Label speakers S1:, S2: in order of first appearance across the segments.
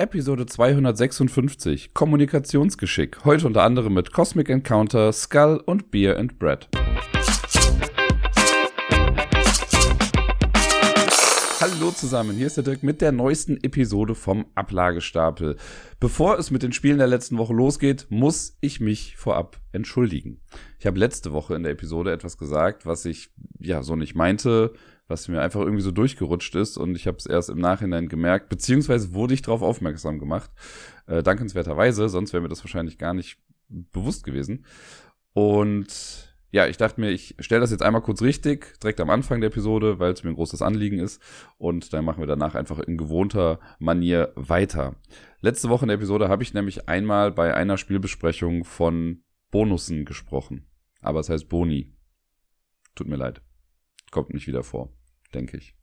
S1: Episode 256 Kommunikationsgeschick. Heute unter anderem mit Cosmic Encounter, Skull und Beer and Bread. Hallo zusammen, hier ist der Dirk mit der neuesten Episode vom Ablagestapel. Bevor es mit den Spielen der letzten Woche losgeht, muss ich mich vorab entschuldigen. Ich habe letzte Woche in der Episode etwas gesagt, was ich ja so nicht meinte, was mir einfach irgendwie so durchgerutscht ist und ich habe es erst im Nachhinein gemerkt, beziehungsweise wurde ich darauf aufmerksam gemacht, äh, dankenswerterweise, sonst wäre mir das wahrscheinlich gar nicht bewusst gewesen. Und ja, ich dachte mir, ich stelle das jetzt einmal kurz richtig, direkt am Anfang der Episode, weil es mir ein großes Anliegen ist. Und dann machen wir danach einfach in gewohnter Manier weiter. Letzte Woche in der Episode habe ich nämlich einmal bei einer Spielbesprechung von Bonussen gesprochen. Aber es heißt Boni. Tut mir leid. Kommt nicht wieder vor denke ich.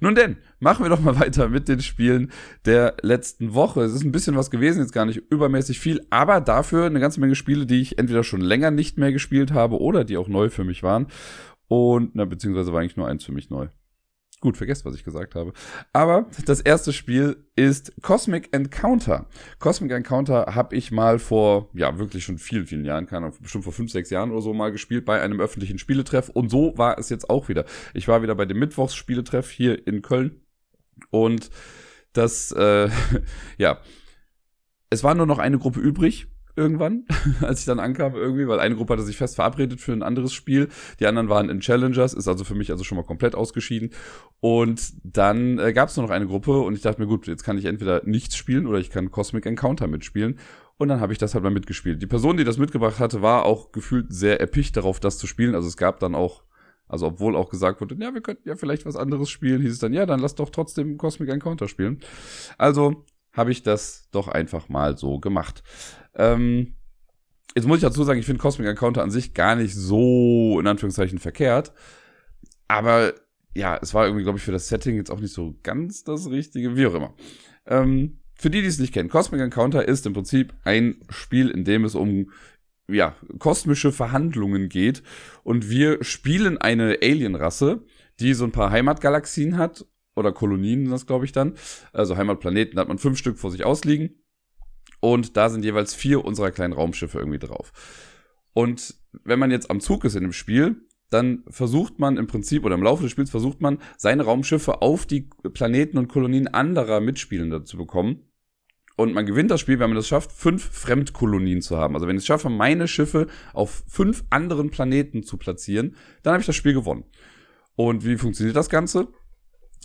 S1: Nun denn, machen wir doch mal weiter mit den Spielen der letzten Woche. Es ist ein bisschen was gewesen, jetzt gar nicht übermäßig viel, aber dafür eine ganze Menge Spiele, die ich entweder schon länger nicht mehr gespielt habe oder die auch neu für mich waren. Und, na, beziehungsweise war eigentlich nur eins für mich neu. Gut, vergesst, was ich gesagt habe. Aber das erste Spiel ist Cosmic Encounter. Cosmic Encounter habe ich mal vor, ja, wirklich schon vielen, vielen Jahren, keine Ahnung, bestimmt vor fünf, sechs Jahren oder so mal gespielt bei einem öffentlichen Spieletreff. Und so war es jetzt auch wieder. Ich war wieder bei dem Mittwochsspieletreff hier in Köln. Und das, äh, ja, es war nur noch eine Gruppe übrig irgendwann, als ich dann ankam irgendwie, weil eine Gruppe hatte sich fest verabredet für ein anderes Spiel, die anderen waren in Challengers, ist also für mich also schon mal komplett ausgeschieden. Und dann äh, gab es nur noch eine Gruppe und ich dachte mir, gut, jetzt kann ich entweder nichts spielen oder ich kann Cosmic Encounter mitspielen. Und dann habe ich das halt mal mitgespielt. Die Person, die das mitgebracht hatte, war auch gefühlt sehr erpicht darauf, das zu spielen. Also es gab dann auch also obwohl auch gesagt wurde, ja, wir könnten ja vielleicht was anderes spielen, hieß es dann, ja, dann lass doch trotzdem Cosmic Encounter spielen. Also habe ich das doch einfach mal so gemacht. Ähm, jetzt muss ich dazu sagen, ich finde Cosmic Encounter an sich gar nicht so in Anführungszeichen verkehrt. Aber ja, es war irgendwie, glaube ich, für das Setting jetzt auch nicht so ganz das Richtige, wie auch immer. Ähm, für die, die es nicht kennen, Cosmic Encounter ist im Prinzip ein Spiel, in dem es um ja, kosmische Verhandlungen geht. Und wir spielen eine Alienrasse, die so ein paar Heimatgalaxien hat. Oder Kolonien, das glaube ich dann. Also Heimatplaneten, da hat man fünf Stück vor sich ausliegen. Und da sind jeweils vier unserer kleinen Raumschiffe irgendwie drauf. Und wenn man jetzt am Zug ist in dem Spiel, dann versucht man im Prinzip oder im Laufe des Spiels versucht man, seine Raumschiffe auf die Planeten und Kolonien anderer Mitspielender zu bekommen. Und man gewinnt das Spiel, wenn man das schafft, fünf Fremdkolonien zu haben. Also wenn ich es schaffe, meine Schiffe auf fünf anderen Planeten zu platzieren, dann habe ich das Spiel gewonnen. Und wie funktioniert das Ganze?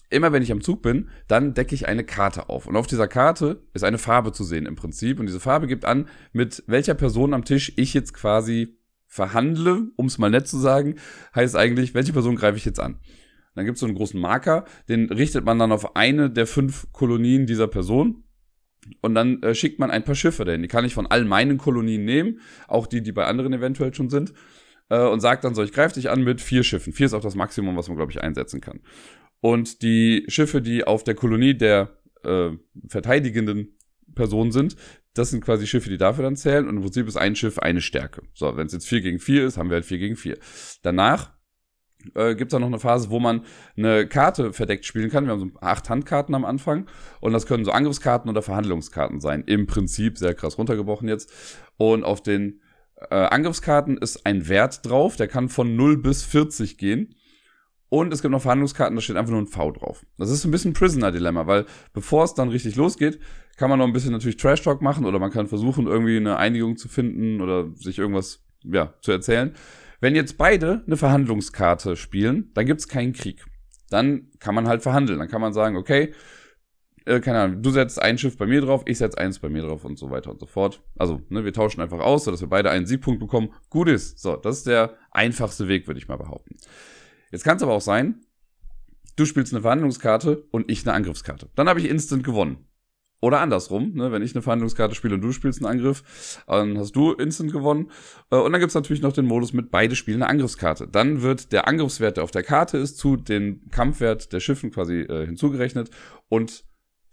S1: Immer wenn ich am Zug bin, dann decke ich eine Karte auf. Und auf dieser Karte ist eine Farbe zu sehen im Prinzip. Und diese Farbe gibt an, mit welcher Person am Tisch ich jetzt quasi verhandle, um es mal nett zu sagen, heißt eigentlich, welche Person greife ich jetzt an. Dann gibt es so einen großen Marker, den richtet man dann auf eine der fünf Kolonien dieser Person. Und dann äh, schickt man ein paar Schiffe dahin. Die kann ich von all meinen Kolonien nehmen, auch die, die bei anderen eventuell schon sind. Äh, und sagt dann so, ich greife dich an mit vier Schiffen. Vier ist auch das Maximum, was man, glaube ich, einsetzen kann. Und die Schiffe, die auf der Kolonie der äh, verteidigenden Person sind, das sind quasi Schiffe, die dafür dann zählen. Und im Prinzip ist ein Schiff eine Stärke. So, wenn es jetzt 4 gegen 4 ist, haben wir halt 4 gegen 4. Danach äh, gibt es dann noch eine Phase, wo man eine Karte verdeckt spielen kann. Wir haben so acht Handkarten am Anfang. Und das können so Angriffskarten oder Verhandlungskarten sein. Im Prinzip sehr krass runtergebrochen jetzt. Und auf den äh, Angriffskarten ist ein Wert drauf, der kann von 0 bis 40 gehen. Und es gibt noch Verhandlungskarten, da steht einfach nur ein V drauf. Das ist ein bisschen Prisoner-Dilemma, weil bevor es dann richtig losgeht, kann man noch ein bisschen natürlich Trash-Talk machen oder man kann versuchen, irgendwie eine Einigung zu finden oder sich irgendwas ja, zu erzählen. Wenn jetzt beide eine Verhandlungskarte spielen, dann gibt's keinen Krieg. Dann kann man halt verhandeln. Dann kann man sagen, okay, äh, keine Ahnung, du setzt ein Schiff bei mir drauf, ich setz eins bei mir drauf und so weiter und so fort. Also, ne, wir tauschen einfach aus, sodass wir beide einen Siegpunkt bekommen. Gut ist. So, das ist der einfachste Weg, würde ich mal behaupten. Jetzt kann es aber auch sein, du spielst eine Verhandlungskarte und ich eine Angriffskarte. Dann habe ich instant gewonnen. Oder andersrum, ne? wenn ich eine Verhandlungskarte spiele und du spielst einen Angriff, dann hast du instant gewonnen. Äh, und dann gibt's natürlich noch den Modus mit beide spielen eine Angriffskarte. Dann wird der Angriffswert, der auf der Karte ist, zu dem Kampfwert der Schiffen quasi äh, hinzugerechnet und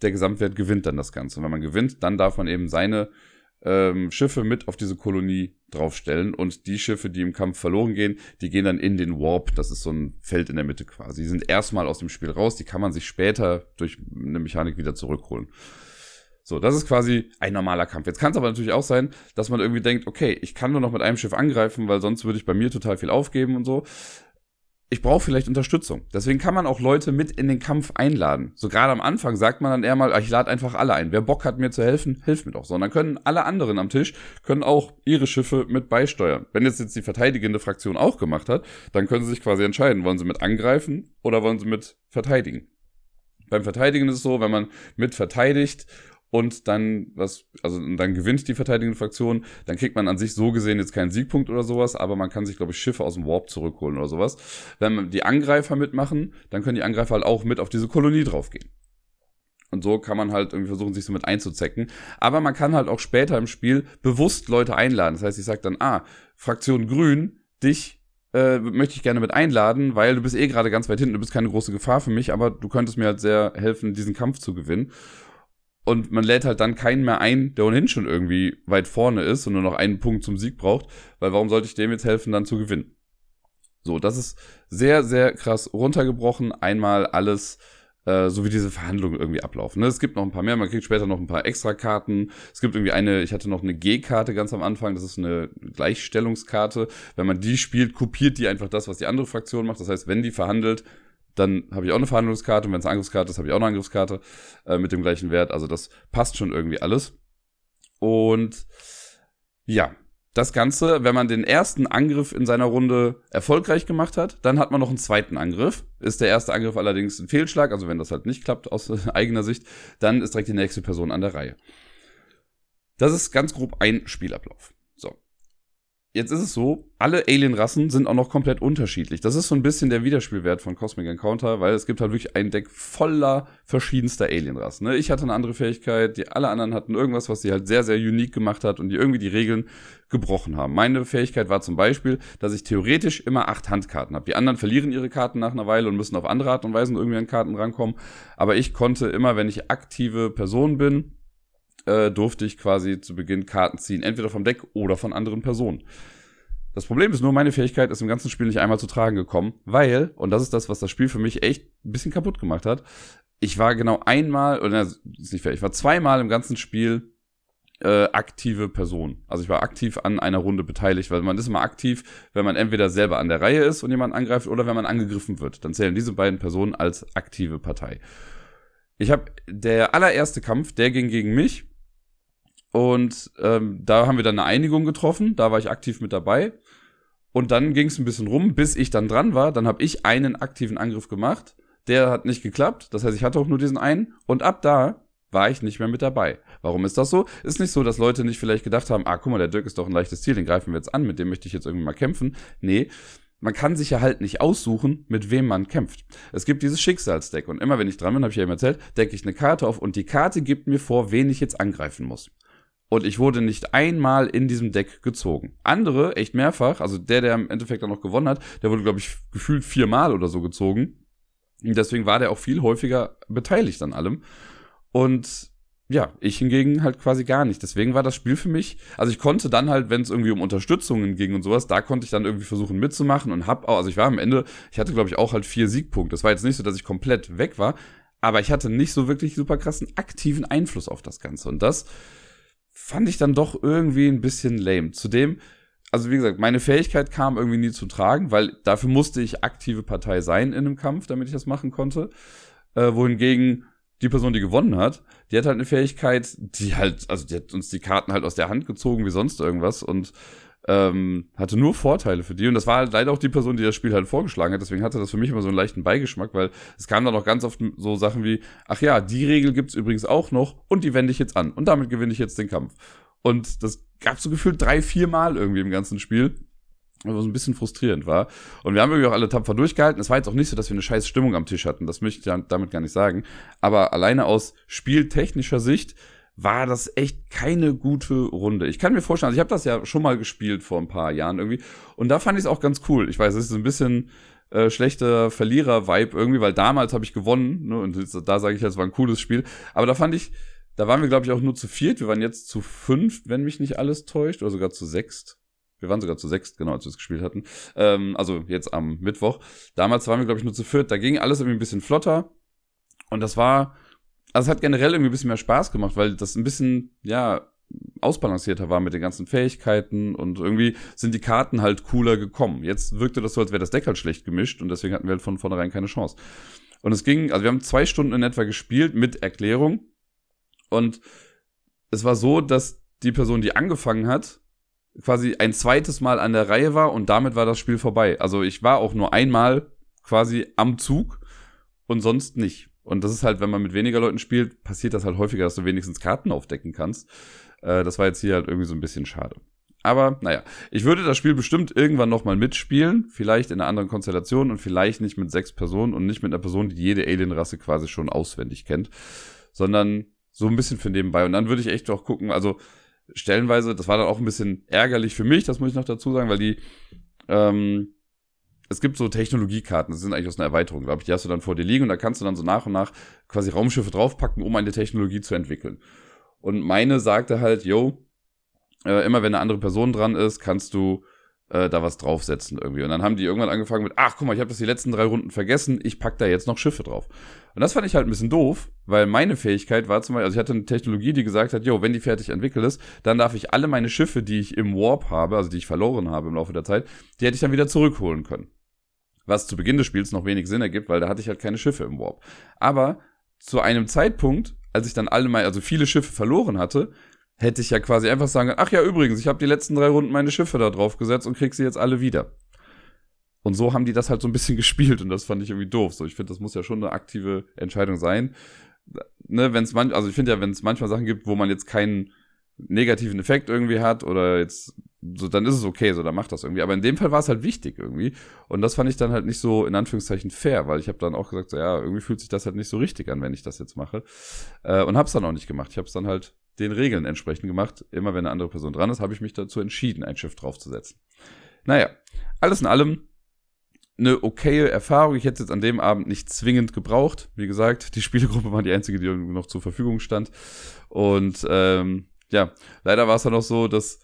S1: der Gesamtwert gewinnt dann das Ganze. Und wenn man gewinnt, dann darf man eben seine ähm, Schiffe mit auf diese Kolonie draufstellen und die Schiffe, die im Kampf verloren gehen, die gehen dann in den Warp. Das ist so ein Feld in der Mitte quasi. Die sind erstmal aus dem Spiel raus. Die kann man sich später durch eine Mechanik wieder zurückholen. So, das ist quasi ein normaler Kampf. Jetzt kann es aber natürlich auch sein, dass man irgendwie denkt, okay, ich kann nur noch mit einem Schiff angreifen, weil sonst würde ich bei mir total viel aufgeben und so ich brauche vielleicht Unterstützung. Deswegen kann man auch Leute mit in den Kampf einladen. So gerade am Anfang sagt man dann eher mal, ich lade einfach alle ein. Wer Bock hat, mir zu helfen, hilft mir doch. So, und dann können alle anderen am Tisch, können auch ihre Schiffe mit beisteuern. Wenn jetzt jetzt die verteidigende Fraktion auch gemacht hat, dann können sie sich quasi entscheiden, wollen sie mit angreifen oder wollen sie mit verteidigen. Beim Verteidigen ist es so, wenn man mit verteidigt und dann was, also dann gewinnt die verteidigende Fraktion, dann kriegt man an sich so gesehen jetzt keinen Siegpunkt oder sowas, aber man kann sich, glaube ich, Schiffe aus dem Warp zurückholen oder sowas. Wenn die Angreifer mitmachen, dann können die Angreifer halt auch mit auf diese Kolonie draufgehen. Und so kann man halt irgendwie versuchen, sich so mit einzuzecken. Aber man kann halt auch später im Spiel bewusst Leute einladen. Das heißt, ich sage dann, ah, Fraktion Grün, dich äh, möchte ich gerne mit einladen, weil du bist eh gerade ganz weit hinten, du bist keine große Gefahr für mich, aber du könntest mir halt sehr helfen, diesen Kampf zu gewinnen. Und man lädt halt dann keinen mehr ein, der ohnehin schon irgendwie weit vorne ist und nur noch einen Punkt zum Sieg braucht, weil warum sollte ich dem jetzt helfen, dann zu gewinnen? So, das ist sehr, sehr krass runtergebrochen. Einmal alles, äh, so wie diese Verhandlungen irgendwie ablaufen. Ne? Es gibt noch ein paar mehr, man kriegt später noch ein paar Extra-Karten. Es gibt irgendwie eine, ich hatte noch eine G-Karte ganz am Anfang, das ist eine Gleichstellungskarte. Wenn man die spielt, kopiert die einfach das, was die andere Fraktion macht. Das heißt, wenn die verhandelt, dann habe ich auch eine Verhandlungskarte und wenn es eine Angriffskarte ist, habe ich auch eine Angriffskarte äh, mit dem gleichen Wert. Also das passt schon irgendwie alles. Und ja, das Ganze, wenn man den ersten Angriff in seiner Runde erfolgreich gemacht hat, dann hat man noch einen zweiten Angriff. Ist der erste Angriff allerdings ein Fehlschlag, also wenn das halt nicht klappt aus eigener Sicht, dann ist direkt die nächste Person an der Reihe. Das ist ganz grob ein Spielablauf. Jetzt ist es so, alle Alien-Rassen sind auch noch komplett unterschiedlich. Das ist so ein bisschen der Widerspielwert von Cosmic Encounter, weil es gibt halt wirklich ein Deck voller verschiedenster Alien-Rassen. Ne? Ich hatte eine andere Fähigkeit, die alle anderen hatten irgendwas, was sie halt sehr, sehr unique gemacht hat und die irgendwie die Regeln gebrochen haben. Meine Fähigkeit war zum Beispiel, dass ich theoretisch immer acht Handkarten habe. Die anderen verlieren ihre Karten nach einer Weile und müssen auf andere Art und Weise irgendwie an Karten rankommen. Aber ich konnte immer, wenn ich aktive Person bin, äh, durfte ich quasi zu Beginn Karten ziehen, entweder vom Deck oder von anderen Personen. Das Problem ist nur, meine Fähigkeit ist im ganzen Spiel nicht einmal zu tragen gekommen, weil, und das ist das, was das Spiel für mich echt ein bisschen kaputt gemacht hat, ich war genau einmal, oder ist nicht fair, ich war zweimal im ganzen Spiel äh, aktive Person. Also ich war aktiv an einer Runde beteiligt, weil man ist immer aktiv, wenn man entweder selber an der Reihe ist und jemand angreift oder wenn man angegriffen wird. Dann zählen diese beiden Personen als aktive Partei. Ich habe der allererste Kampf, der ging gegen mich und ähm, da haben wir dann eine Einigung getroffen. Da war ich aktiv mit dabei. Und dann ging es ein bisschen rum, bis ich dann dran war. Dann habe ich einen aktiven Angriff gemacht. Der hat nicht geklappt. Das heißt, ich hatte auch nur diesen einen. Und ab da war ich nicht mehr mit dabei. Warum ist das so? Ist nicht so, dass Leute nicht vielleicht gedacht haben, ah, guck mal, der Dirk ist doch ein leichtes Ziel, den greifen wir jetzt an, mit dem möchte ich jetzt irgendwie mal kämpfen. Nee, man kann sich ja halt nicht aussuchen, mit wem man kämpft. Es gibt dieses Schicksalsdeck und immer wenn ich dran bin, habe ich ja eben erzählt, decke ich eine Karte auf und die Karte gibt mir vor, wen ich jetzt angreifen muss. Und ich wurde nicht einmal in diesem Deck gezogen. Andere, echt mehrfach, also der, der im Endeffekt dann noch gewonnen hat, der wurde, glaube ich, gefühlt viermal oder so gezogen. Und deswegen war der auch viel häufiger beteiligt an allem. Und ja, ich hingegen halt quasi gar nicht. Deswegen war das Spiel für mich, also ich konnte dann halt, wenn es irgendwie um Unterstützungen ging und sowas, da konnte ich dann irgendwie versuchen mitzumachen und hab auch, also ich war am Ende, ich hatte glaube ich auch halt vier Siegpunkte. Das war jetzt nicht so, dass ich komplett weg war, aber ich hatte nicht so wirklich super krassen aktiven Einfluss auf das Ganze. Und das fand ich dann doch irgendwie ein bisschen lame. Zudem, also wie gesagt, meine Fähigkeit kam irgendwie nie zu tragen, weil dafür musste ich aktive Partei sein in einem Kampf, damit ich das machen konnte. Äh, wohingegen die Person, die gewonnen hat, die hat halt eine Fähigkeit, die halt, also die hat uns die Karten halt aus der Hand gezogen wie sonst irgendwas und ähm, hatte nur Vorteile für die. Und das war halt leider auch die Person, die das Spiel halt vorgeschlagen hat. Deswegen hatte das für mich immer so einen leichten Beigeschmack, weil es kam dann auch ganz oft so Sachen wie, ach ja, die Regel gibt's übrigens auch noch und die wende ich jetzt an. Und damit gewinne ich jetzt den Kampf. Und das gab so gefühlt drei, vier Mal irgendwie im ganzen Spiel. Was ein bisschen frustrierend war. Und wir haben irgendwie auch alle tapfer durchgehalten. Es war jetzt auch nicht so, dass wir eine scheiß Stimmung am Tisch hatten. Das möchte ich damit gar nicht sagen. Aber alleine aus spieltechnischer Sicht war das echt keine gute Runde. Ich kann mir vorstellen, also ich habe das ja schon mal gespielt vor ein paar Jahren irgendwie und da fand ich es auch ganz cool. Ich weiß, es ist ein bisschen äh, schlechter Verlierer-Vibe irgendwie, weil damals habe ich gewonnen ne, und da sage ich, es war ein cooles Spiel. Aber da fand ich, da waren wir glaube ich auch nur zu viert. Wir waren jetzt zu fünf, wenn mich nicht alles täuscht, oder sogar zu sechst. Wir waren sogar zu sechst, genau, als wir es gespielt hatten. Ähm, also jetzt am Mittwoch. Damals waren wir glaube ich nur zu viert. Da ging alles irgendwie ein bisschen flotter und das war also es hat generell irgendwie ein bisschen mehr Spaß gemacht, weil das ein bisschen, ja, ausbalancierter war mit den ganzen Fähigkeiten und irgendwie sind die Karten halt cooler gekommen. Jetzt wirkte das so, als wäre das Deck halt schlecht gemischt und deswegen hatten wir halt von vornherein keine Chance. Und es ging, also wir haben zwei Stunden in etwa gespielt mit Erklärung und es war so, dass die Person, die angefangen hat, quasi ein zweites Mal an der Reihe war und damit war das Spiel vorbei. Also ich war auch nur einmal quasi am Zug und sonst nicht. Und das ist halt, wenn man mit weniger Leuten spielt, passiert das halt häufiger, dass du wenigstens Karten aufdecken kannst. Äh, das war jetzt hier halt irgendwie so ein bisschen schade. Aber naja, ich würde das Spiel bestimmt irgendwann nochmal mitspielen, vielleicht in einer anderen Konstellation und vielleicht nicht mit sechs Personen und nicht mit einer Person, die jede Alien-Rasse quasi schon auswendig kennt, sondern so ein bisschen für nebenbei. Und dann würde ich echt auch gucken, also stellenweise, das war dann auch ein bisschen ärgerlich für mich, das muss ich noch dazu sagen, weil die, ähm, es gibt so Technologiekarten, das sind eigentlich aus einer Erweiterung, glaube ich, die hast du dann vor dir liegen und da kannst du dann so nach und nach quasi Raumschiffe draufpacken, um eine Technologie zu entwickeln. Und meine sagte halt, yo, äh, immer wenn eine andere Person dran ist, kannst du äh, da was draufsetzen irgendwie. Und dann haben die irgendwann angefangen mit, ach guck mal, ich habe das die letzten drei Runden vergessen, ich pack da jetzt noch Schiffe drauf. Und das fand ich halt ein bisschen doof, weil meine Fähigkeit war zum Beispiel, also ich hatte eine Technologie, die gesagt hat, jo, wenn die fertig entwickelt ist, dann darf ich alle meine Schiffe, die ich im Warp habe, also die ich verloren habe im Laufe der Zeit, die hätte ich dann wieder zurückholen können. Was zu Beginn des Spiels noch wenig Sinn ergibt, weil da hatte ich halt keine Schiffe im Warp. Aber zu einem Zeitpunkt, als ich dann alle meine, also viele Schiffe verloren hatte, hätte ich ja quasi einfach sagen, ach ja, übrigens, ich habe die letzten drei Runden meine Schiffe da drauf gesetzt und krieg sie jetzt alle wieder. Und so haben die das halt so ein bisschen gespielt und das fand ich irgendwie doof. So, ich finde, das muss ja schon eine aktive Entscheidung sein. Ne, wenn es man, also ich finde ja, wenn es manchmal Sachen gibt, wo man jetzt keinen negativen Effekt irgendwie hat oder jetzt so, dann ist es okay, so, dann macht das irgendwie. Aber in dem Fall war es halt wichtig irgendwie. Und das fand ich dann halt nicht so, in Anführungszeichen, fair, weil ich habe dann auch gesagt, so, ja, irgendwie fühlt sich das halt nicht so richtig an, wenn ich das jetzt mache. Äh, und hab's dann auch nicht gemacht. Ich habe es dann halt den Regeln entsprechend gemacht. Immer wenn eine andere Person dran ist, habe ich mich dazu entschieden, ein Schiff draufzusetzen. Naja, alles in allem eine okaye Erfahrung. Ich hätte es jetzt an dem Abend nicht zwingend gebraucht. Wie gesagt, die Spielegruppe war die einzige, die noch zur Verfügung stand. Und ähm, ja, leider war es dann auch so, dass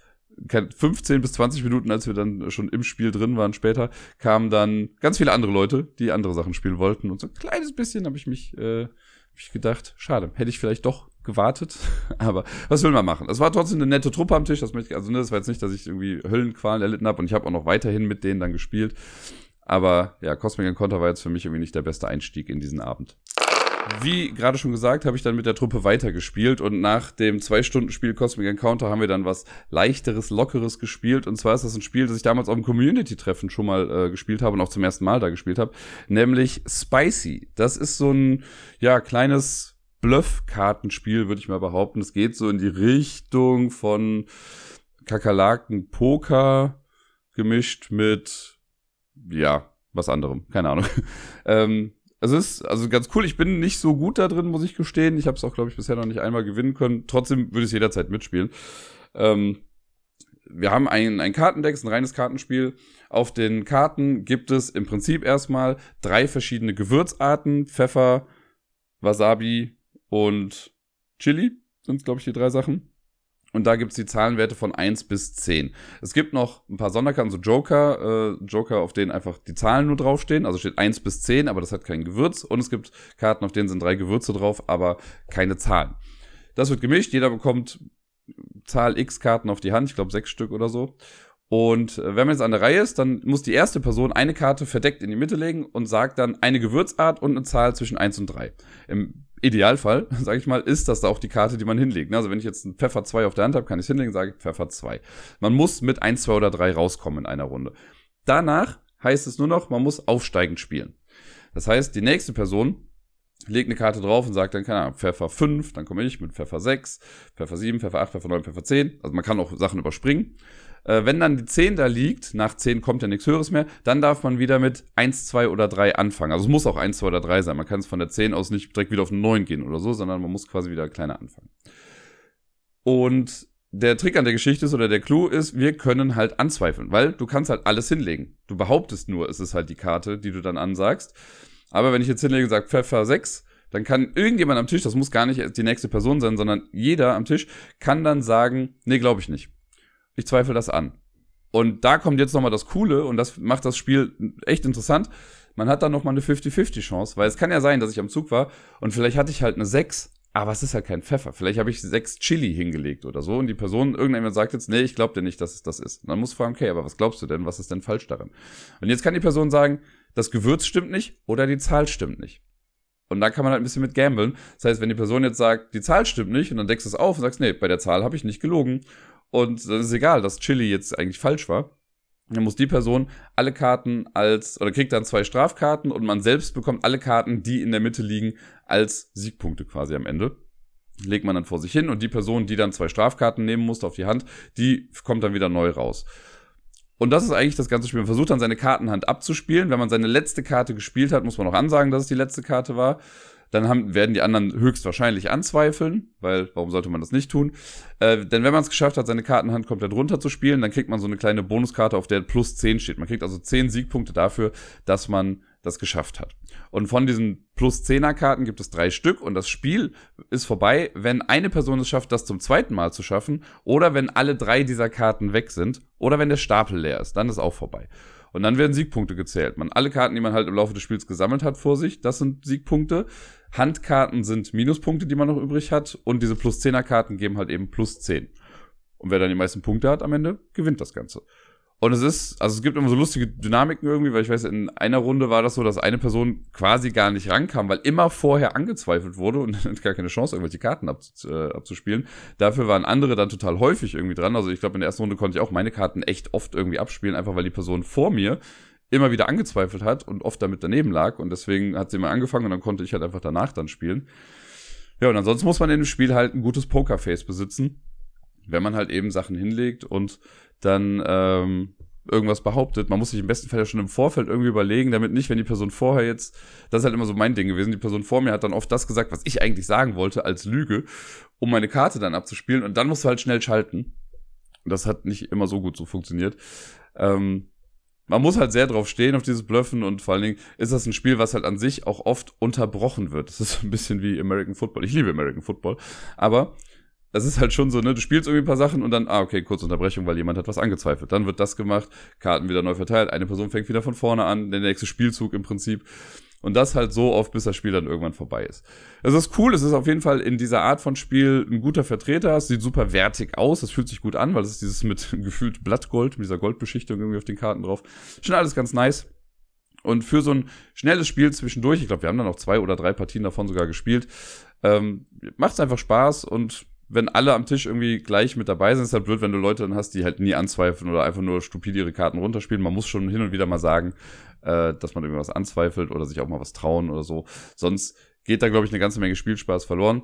S1: 15 bis 20 Minuten, als wir dann schon im Spiel drin waren später, kamen dann ganz viele andere Leute, die andere Sachen spielen wollten. Und so ein kleines bisschen habe ich mich äh, hab ich gedacht, schade, hätte ich vielleicht doch gewartet. Aber was will man machen? Es war trotzdem eine nette Truppe am Tisch. Das möchte ich, also ne, das war jetzt nicht, dass ich irgendwie Höllenqualen erlitten habe und ich habe auch noch weiterhin mit denen dann gespielt. Aber ja, Cosmic Encounter war jetzt für mich irgendwie nicht der beste Einstieg in diesen Abend. Wie gerade schon gesagt, habe ich dann mit der Truppe weitergespielt und nach dem zwei Stunden Spiel Cosmic Encounter haben wir dann was leichteres, lockeres gespielt und zwar ist das ein Spiel, das ich damals auf dem Community-Treffen schon mal äh, gespielt habe und auch zum ersten Mal da gespielt habe, nämlich Spicy. Das ist so ein ja kleines Bluff-Kartenspiel, würde ich mal behaupten. Es geht so in die Richtung von Kakerlaken Poker gemischt mit, ja, was anderem. Keine Ahnung. ähm, es ist also ganz cool. Ich bin nicht so gut da drin, muss ich gestehen. Ich habe es auch, glaube ich, bisher noch nicht einmal gewinnen können. Trotzdem würde ich es jederzeit mitspielen. Ähm, wir haben ein, ein Kartendeck, ein reines Kartenspiel. Auf den Karten gibt es im Prinzip erstmal drei verschiedene Gewürzarten. Pfeffer, Wasabi und Chili sind, glaube ich, die drei Sachen. Und da gibt's die Zahlenwerte von 1 bis 10. Es gibt noch ein paar Sonderkarten, so Joker, äh, Joker, auf denen einfach die Zahlen nur draufstehen. Also steht 1 bis 10, aber das hat kein Gewürz. Und es gibt Karten, auf denen sind drei Gewürze drauf, aber keine Zahlen. Das wird gemischt. Jeder bekommt Zahl X Karten auf die Hand. Ich glaube, sechs Stück oder so. Und äh, wenn man jetzt an der Reihe ist, dann muss die erste Person eine Karte verdeckt in die Mitte legen und sagt dann eine Gewürzart und eine Zahl zwischen 1 und 3. Im Idealfall, sage ich mal, ist das da auch die Karte, die man hinlegt. Also wenn ich jetzt einen Pfeffer 2 auf der Hand habe, kann ich es hinlegen, sage ich Pfeffer 2. Man muss mit 1, 2 oder 3 rauskommen in einer Runde. Danach heißt es nur noch, man muss aufsteigend spielen. Das heißt, die nächste Person legt eine Karte drauf und sagt dann, keine Ahnung, Pfeffer 5, dann komme ich mit Pfeffer 6, Pfeffer 7, Pfeffer 8, Pfeffer 9, Pfeffer 10. Also man kann auch Sachen überspringen. Äh, wenn dann die 10 da liegt, nach 10 kommt ja nichts Höheres mehr, dann darf man wieder mit 1, 2 oder 3 anfangen. Also es muss auch 1, 2 oder 3 sein. Man kann es von der 10 aus nicht direkt wieder auf 9 gehen oder so, sondern man muss quasi wieder kleiner anfangen. Und der Trick an der Geschichte ist oder der Clou ist, wir können halt anzweifeln, weil du kannst halt alles hinlegen. Du behauptest nur, es ist halt die Karte, die du dann ansagst. Aber wenn ich jetzt hinlege und sage Pfeffer 6, dann kann irgendjemand am Tisch, das muss gar nicht die nächste Person sein, sondern jeder am Tisch kann dann sagen, nee, glaube ich nicht. Ich zweifle das an. Und da kommt jetzt nochmal das Coole und das macht das Spiel echt interessant. Man hat dann nochmal eine 50-50 Chance, weil es kann ja sein, dass ich am Zug war und vielleicht hatte ich halt eine 6, aber es ist halt kein Pfeffer. Vielleicht habe ich sechs Chili hingelegt oder so und die Person, irgendjemand sagt jetzt, nee, ich glaube dir nicht, dass es das ist. Und dann muss fragen, okay, aber was glaubst du denn, was ist denn falsch daran? Und jetzt kann die Person sagen, das Gewürz stimmt nicht oder die Zahl stimmt nicht. Und da kann man halt ein bisschen mit gamblen. Das heißt, wenn die Person jetzt sagt, die Zahl stimmt nicht, und dann deckst du es auf und sagst, nee, bei der Zahl habe ich nicht gelogen. Und dann ist egal, dass Chili jetzt eigentlich falsch war. Dann muss die Person alle Karten als, oder kriegt dann zwei Strafkarten und man selbst bekommt alle Karten, die in der Mitte liegen, als Siegpunkte quasi am Ende. Legt man dann vor sich hin und die Person, die dann zwei Strafkarten nehmen musste auf die Hand, die kommt dann wieder neu raus. Und das ist eigentlich das ganze Spiel. Man versucht dann seine Kartenhand abzuspielen. Wenn man seine letzte Karte gespielt hat, muss man auch ansagen, dass es die letzte Karte war. Dann haben, werden die anderen höchstwahrscheinlich anzweifeln, weil warum sollte man das nicht tun? Äh, denn wenn man es geschafft hat, seine Kartenhand komplett runter zu spielen, dann kriegt man so eine kleine Bonuskarte, auf der plus 10 steht. Man kriegt also 10 Siegpunkte dafür, dass man das geschafft hat. Und von diesen plus 10er Karten gibt es drei Stück und das Spiel ist vorbei, wenn eine Person es schafft, das zum zweiten Mal zu schaffen oder wenn alle drei dieser Karten weg sind oder wenn der Stapel leer ist, dann ist auch vorbei. Und dann werden Siegpunkte gezählt. Man alle Karten, die man halt im Laufe des Spiels gesammelt hat vor sich, das sind Siegpunkte. Handkarten sind Minuspunkte, die man noch übrig hat und diese plus 10er Karten geben halt eben plus 10. Und wer dann die meisten Punkte hat am Ende, gewinnt das Ganze. Und es ist, also es gibt immer so lustige Dynamiken irgendwie, weil ich weiß, in einer Runde war das so, dass eine Person quasi gar nicht rankam, weil immer vorher angezweifelt wurde und gar keine Chance, irgendwelche Karten äh, abzuspielen. Dafür waren andere dann total häufig irgendwie dran. Also ich glaube, in der ersten Runde konnte ich auch meine Karten echt oft irgendwie abspielen, einfach weil die Person vor mir immer wieder angezweifelt hat und oft damit daneben lag. Und deswegen hat sie mal angefangen und dann konnte ich halt einfach danach dann spielen. Ja, und ansonsten muss man in dem Spiel halt ein gutes Pokerface besitzen, wenn man halt eben Sachen hinlegt und dann ähm, irgendwas behauptet. Man muss sich im besten Fall ja schon im Vorfeld irgendwie überlegen, damit nicht, wenn die Person vorher jetzt, das ist halt immer so mein Ding gewesen, die Person vor mir hat dann oft das gesagt, was ich eigentlich sagen wollte als Lüge, um meine Karte dann abzuspielen und dann musst du halt schnell schalten. Das hat nicht immer so gut so funktioniert. Ähm, man muss halt sehr drauf stehen, auf dieses Bluffen und vor allen Dingen ist das ein Spiel, was halt an sich auch oft unterbrochen wird. Das ist ein bisschen wie American Football. Ich liebe American Football. Aber das ist halt schon so, ne, du spielst irgendwie ein paar Sachen und dann, ah, okay, kurze Unterbrechung, weil jemand hat was angezweifelt. Dann wird das gemacht, Karten wieder neu verteilt, eine Person fängt wieder von vorne an, der nächste Spielzug im Prinzip. Und das halt so oft, bis das Spiel dann irgendwann vorbei ist. Es ist cool, es ist auf jeden Fall in dieser Art von Spiel ein guter Vertreter. Es sieht super wertig aus, es fühlt sich gut an, weil es ist dieses mit gefühlt Blattgold, mit dieser Goldbeschichtung irgendwie auf den Karten drauf. Schon alles ganz nice. Und für so ein schnelles Spiel zwischendurch, ich glaube, wir haben dann noch zwei oder drei Partien davon sogar gespielt, ähm, macht es einfach Spaß und wenn alle am Tisch irgendwie gleich mit dabei sind, ist halt blöd, wenn du Leute dann hast, die halt nie anzweifeln oder einfach nur stupide ihre Karten runterspielen. Man muss schon hin und wieder mal sagen, äh, dass man irgendwas anzweifelt oder sich auch mal was trauen oder so. Sonst geht da, glaube ich, eine ganze Menge Spielspaß verloren.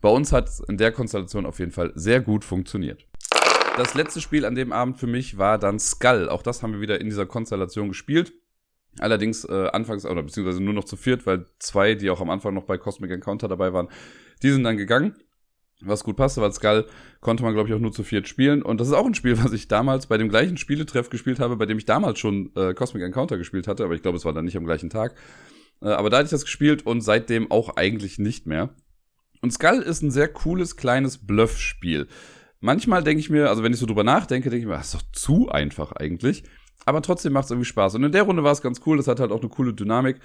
S1: Bei uns hat es in der Konstellation auf jeden Fall sehr gut funktioniert. Das letzte Spiel an dem Abend für mich war dann Skull. Auch das haben wir wieder in dieser Konstellation gespielt. Allerdings äh, anfangs, oder beziehungsweise nur noch zu viert, weil zwei, die auch am Anfang noch bei Cosmic Encounter dabei waren, die sind dann gegangen was gut passte, weil Skull konnte man, glaube ich, auch nur zu viert spielen. Und das ist auch ein Spiel, was ich damals bei dem gleichen Spieletreff gespielt habe, bei dem ich damals schon äh, Cosmic Encounter gespielt hatte, aber ich glaube, es war dann nicht am gleichen Tag. Äh, aber da hatte ich das gespielt und seitdem auch eigentlich nicht mehr. Und Skull ist ein sehr cooles, kleines Bluff-Spiel. Manchmal denke ich mir, also wenn ich so drüber nachdenke, denke ich mir, das ist doch zu einfach eigentlich. Aber trotzdem macht es irgendwie Spaß. Und in der Runde war es ganz cool, das hat halt auch eine coole Dynamik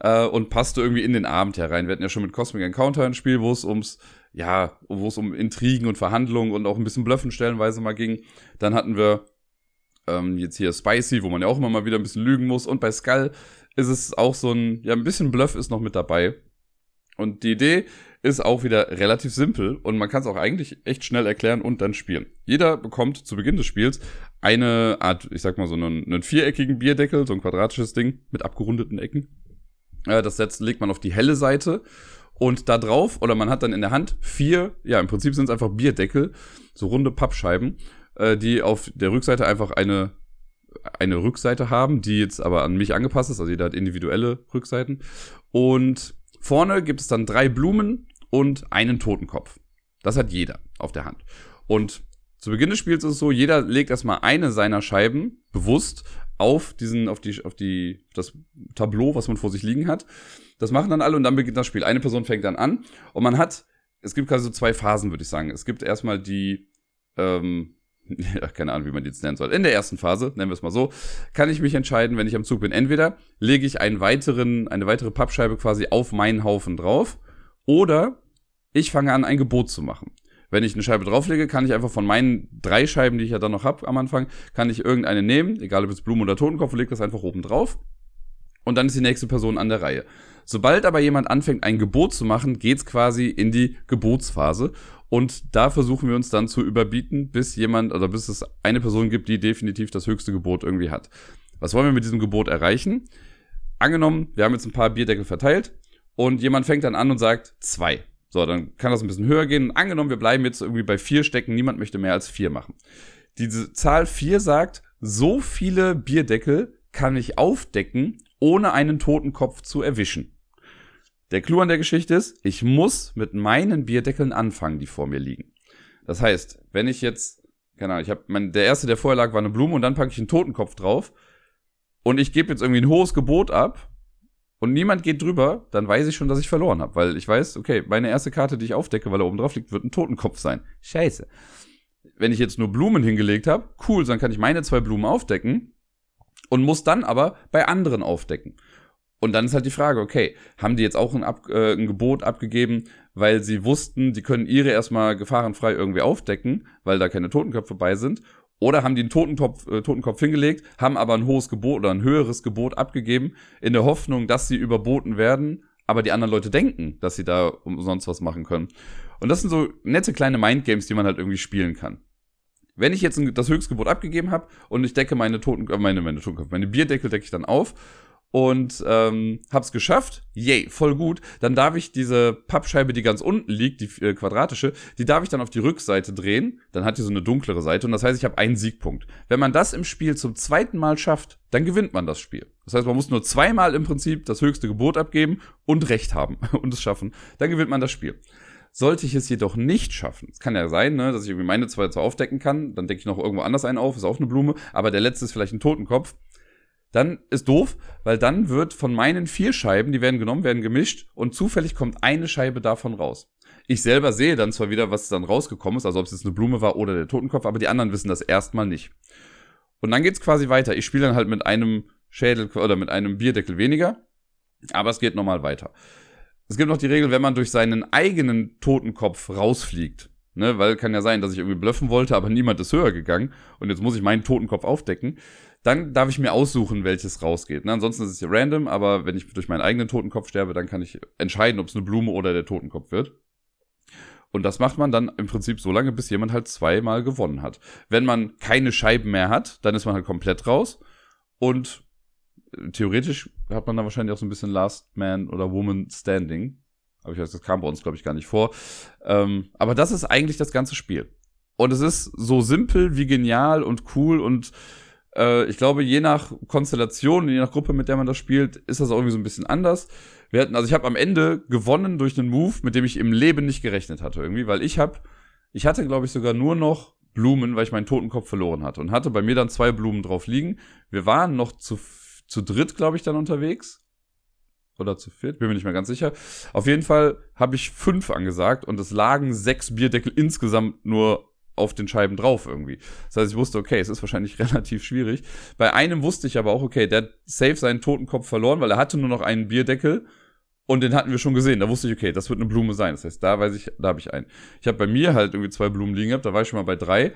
S1: äh, und passte irgendwie in den Abend herein. Wir hatten ja schon mit Cosmic Encounter ein Spiel, wo es ums ja, wo es um Intrigen und Verhandlungen und auch ein bisschen Bluffen stellenweise mal ging. Dann hatten wir ähm, jetzt hier Spicy, wo man ja auch immer mal wieder ein bisschen lügen muss. Und bei Skull ist es auch so ein, ja, ein bisschen Bluff ist noch mit dabei. Und die Idee ist auch wieder relativ simpel und man kann es auch eigentlich echt schnell erklären und dann spielen. Jeder bekommt zu Beginn des Spiels eine Art, ich sag mal so einen, einen viereckigen Bierdeckel, so ein quadratisches Ding mit abgerundeten Ecken. Äh, das setzt, legt man auf die helle Seite und da drauf, oder man hat dann in der Hand vier, ja, im Prinzip sind es einfach Bierdeckel, so runde Pappscheiben, äh, die auf der Rückseite einfach eine, eine Rückseite haben, die jetzt aber an mich angepasst ist, also jeder hat individuelle Rückseiten. Und vorne gibt es dann drei Blumen und einen Totenkopf. Das hat jeder auf der Hand. Und zu Beginn des Spiels ist es so, jeder legt erstmal eine seiner Scheiben bewusst auf diesen, auf die, auf die, das Tableau, was man vor sich liegen hat. Das machen dann alle und dann beginnt das Spiel. Eine Person fängt dann an und man hat, es gibt quasi so zwei Phasen, würde ich sagen. Es gibt erstmal die, ähm, ja, keine Ahnung, wie man die jetzt nennen soll. In der ersten Phase, nennen wir es mal so, kann ich mich entscheiden, wenn ich am Zug bin. Entweder lege ich einen weiteren, eine weitere Pappscheibe quasi auf meinen Haufen drauf oder Ich fange an, ein Gebot zu machen. Wenn ich eine Scheibe drauflege, kann ich einfach von meinen drei Scheiben, die ich ja dann noch habe am Anfang, kann ich irgendeine nehmen, egal ob es Blumen oder Totenkopf, und leg das einfach oben drauf. Und dann ist die nächste Person an der Reihe. Sobald aber jemand anfängt, ein Gebot zu machen, geht's quasi in die Gebotsphase. Und da versuchen wir uns dann zu überbieten, bis jemand, oder bis es eine Person gibt, die definitiv das höchste Gebot irgendwie hat. Was wollen wir mit diesem Gebot erreichen? Angenommen, wir haben jetzt ein paar Bierdeckel verteilt und jemand fängt dann an und sagt zwei. So, dann kann das ein bisschen höher gehen. Angenommen, wir bleiben jetzt irgendwie bei vier stecken, niemand möchte mehr als vier machen. Diese Zahl vier sagt, so viele Bierdeckel kann ich aufdecken, ohne einen Totenkopf zu erwischen. Der Clou an der Geschichte ist, ich muss mit meinen Bierdeckeln anfangen, die vor mir liegen. Das heißt, wenn ich jetzt, keine Ahnung, ich habe mein, der erste, der vorher lag, war eine Blume und dann packe ich einen Totenkopf drauf und ich gebe jetzt irgendwie ein hohes Gebot ab und niemand geht drüber, dann weiß ich schon, dass ich verloren habe, weil ich weiß, okay, meine erste Karte, die ich aufdecke, weil er oben drauf liegt, wird ein Totenkopf sein. Scheiße. Wenn ich jetzt nur Blumen hingelegt habe, cool, dann kann ich meine zwei Blumen aufdecken und muss dann aber bei anderen aufdecken. Und dann ist halt die Frage, okay, haben die jetzt auch ein, Ab äh, ein Gebot abgegeben, weil sie wussten, die können ihre erstmal gefahrenfrei irgendwie aufdecken, weil da keine Totenköpfe bei sind? Oder haben die einen Totenkopf, äh, Totenkopf hingelegt, haben aber ein hohes Gebot oder ein höheres Gebot abgegeben, in der Hoffnung, dass sie überboten werden, aber die anderen Leute denken, dass sie da umsonst was machen können. Und das sind so nette kleine Mindgames, die man halt irgendwie spielen kann. Wenn ich jetzt das Höchstgebot abgegeben habe und ich decke meine Toten, äh, meine, meine Totenkopf, meine Bierdeckel decke ich dann auf und ähm, hab's geschafft, yay, voll gut, dann darf ich diese Pappscheibe, die ganz unten liegt, die äh, quadratische, die darf ich dann auf die Rückseite drehen, dann hat die so eine dunklere Seite und das heißt, ich habe einen Siegpunkt. Wenn man das im Spiel zum zweiten Mal schafft, dann gewinnt man das Spiel. Das heißt, man muss nur zweimal im Prinzip das höchste Gebot abgeben und Recht haben und es schaffen, dann gewinnt man das Spiel. Sollte ich es jedoch nicht schaffen, es kann ja sein, ne, dass ich irgendwie meine zwei zwar aufdecken kann, dann decke ich noch irgendwo anders einen auf, ist auch eine Blume, aber der letzte ist vielleicht ein Totenkopf, dann ist doof, weil dann wird von meinen vier Scheiben, die werden genommen, werden gemischt und zufällig kommt eine Scheibe davon raus. Ich selber sehe dann zwar wieder, was dann rausgekommen ist, also ob es jetzt eine Blume war oder der Totenkopf, aber die anderen wissen das erstmal nicht. Und dann geht's quasi weiter. Ich spiele dann halt mit einem Schädel oder mit einem Bierdeckel weniger, aber es geht nochmal weiter. Es gibt noch die Regel, wenn man durch seinen eigenen Totenkopf rausfliegt, ne, weil kann ja sein, dass ich irgendwie bluffen wollte, aber niemand ist höher gegangen und jetzt muss ich meinen Totenkopf aufdecken dann darf ich mir aussuchen, welches rausgeht. Ne? Ansonsten ist es ja random, aber wenn ich durch meinen eigenen Totenkopf sterbe, dann kann ich entscheiden, ob es eine Blume oder der Totenkopf wird. Und das macht man dann im Prinzip so lange, bis jemand halt zweimal gewonnen hat. Wenn man keine Scheiben mehr hat, dann ist man halt komplett raus. Und äh, theoretisch hat man dann wahrscheinlich auch so ein bisschen Last Man oder Woman Standing. Aber ich weiß, das kam bei uns, glaube ich, gar nicht vor. Ähm, aber das ist eigentlich das ganze Spiel. Und es ist so simpel wie genial und cool und äh, ich glaube, je nach Konstellation, je nach Gruppe, mit der man das spielt, ist das auch irgendwie so ein bisschen anders. Wir hatten, also ich habe am Ende gewonnen durch einen Move, mit dem ich im Leben nicht gerechnet hatte irgendwie, weil ich habe, ich hatte glaube ich sogar nur noch Blumen, weil ich meinen Totenkopf verloren hatte und hatte bei mir dann zwei Blumen drauf liegen. Wir waren noch zu, zu dritt, glaube ich, dann unterwegs. Oder zu viert, bin mir nicht mehr ganz sicher. Auf jeden Fall habe ich fünf angesagt und es lagen sechs Bierdeckel insgesamt nur auf den Scheiben drauf irgendwie. Das heißt, ich wusste, okay, es ist wahrscheinlich relativ schwierig. Bei einem wusste ich aber auch, okay, der hat safe seinen Totenkopf verloren, weil er hatte nur noch einen Bierdeckel und den hatten wir schon gesehen. Da wusste ich, okay, das wird eine Blume sein. Das heißt, da weiß ich, da habe ich einen. Ich habe bei mir halt irgendwie zwei Blumen liegen gehabt, da war ich schon mal bei drei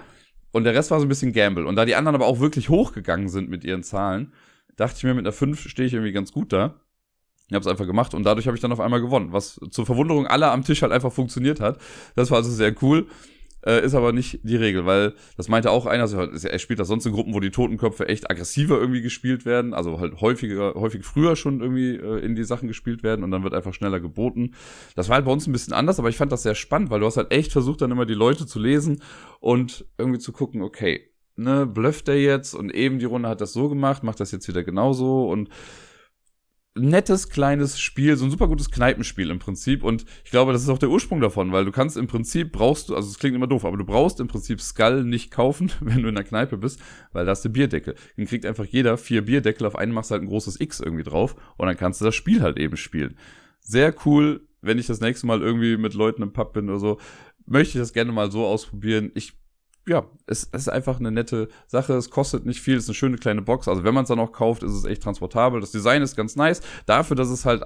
S1: und der Rest war so ein bisschen Gamble. Und da die anderen aber auch wirklich hochgegangen sind mit ihren Zahlen, dachte ich mir, mit einer 5 stehe ich irgendwie ganz gut da. Ich habe es einfach gemacht und dadurch habe ich dann auf einmal gewonnen, was zur Verwunderung aller am Tisch halt einfach funktioniert hat. Das war also sehr cool. Äh, ist aber nicht die Regel, weil das meinte auch einer, also er spielt das sonst in Gruppen, wo die Totenköpfe echt aggressiver irgendwie gespielt werden, also halt häufiger, häufig früher schon irgendwie äh, in die Sachen gespielt werden und dann wird einfach schneller geboten. Das war halt bei uns ein bisschen anders, aber ich fand das sehr spannend, weil du hast halt echt versucht, dann immer die Leute zu lesen und irgendwie zu gucken, okay, ne, blufft der jetzt und eben die Runde hat das so gemacht, macht das jetzt wieder genauso und nettes kleines Spiel, so ein super gutes Kneipenspiel im Prinzip. Und ich glaube, das ist auch der Ursprung davon, weil du kannst im Prinzip brauchst du, also es klingt immer doof, aber du brauchst im Prinzip Skull nicht kaufen, wenn du in der Kneipe bist, weil da hast du Bierdeckel. Dann kriegt einfach jeder vier Bierdeckel, auf einen machst du halt ein großes X irgendwie drauf und dann kannst du das Spiel halt eben spielen. Sehr cool, wenn ich das nächste Mal irgendwie mit Leuten im Pub bin oder so, möchte ich das gerne mal so ausprobieren. Ich ja, es, es ist einfach eine nette Sache. Es kostet nicht viel, es ist eine schöne kleine Box. Also wenn man es dann auch kauft, ist es echt transportabel. Das Design ist ganz nice. Dafür, dass es halt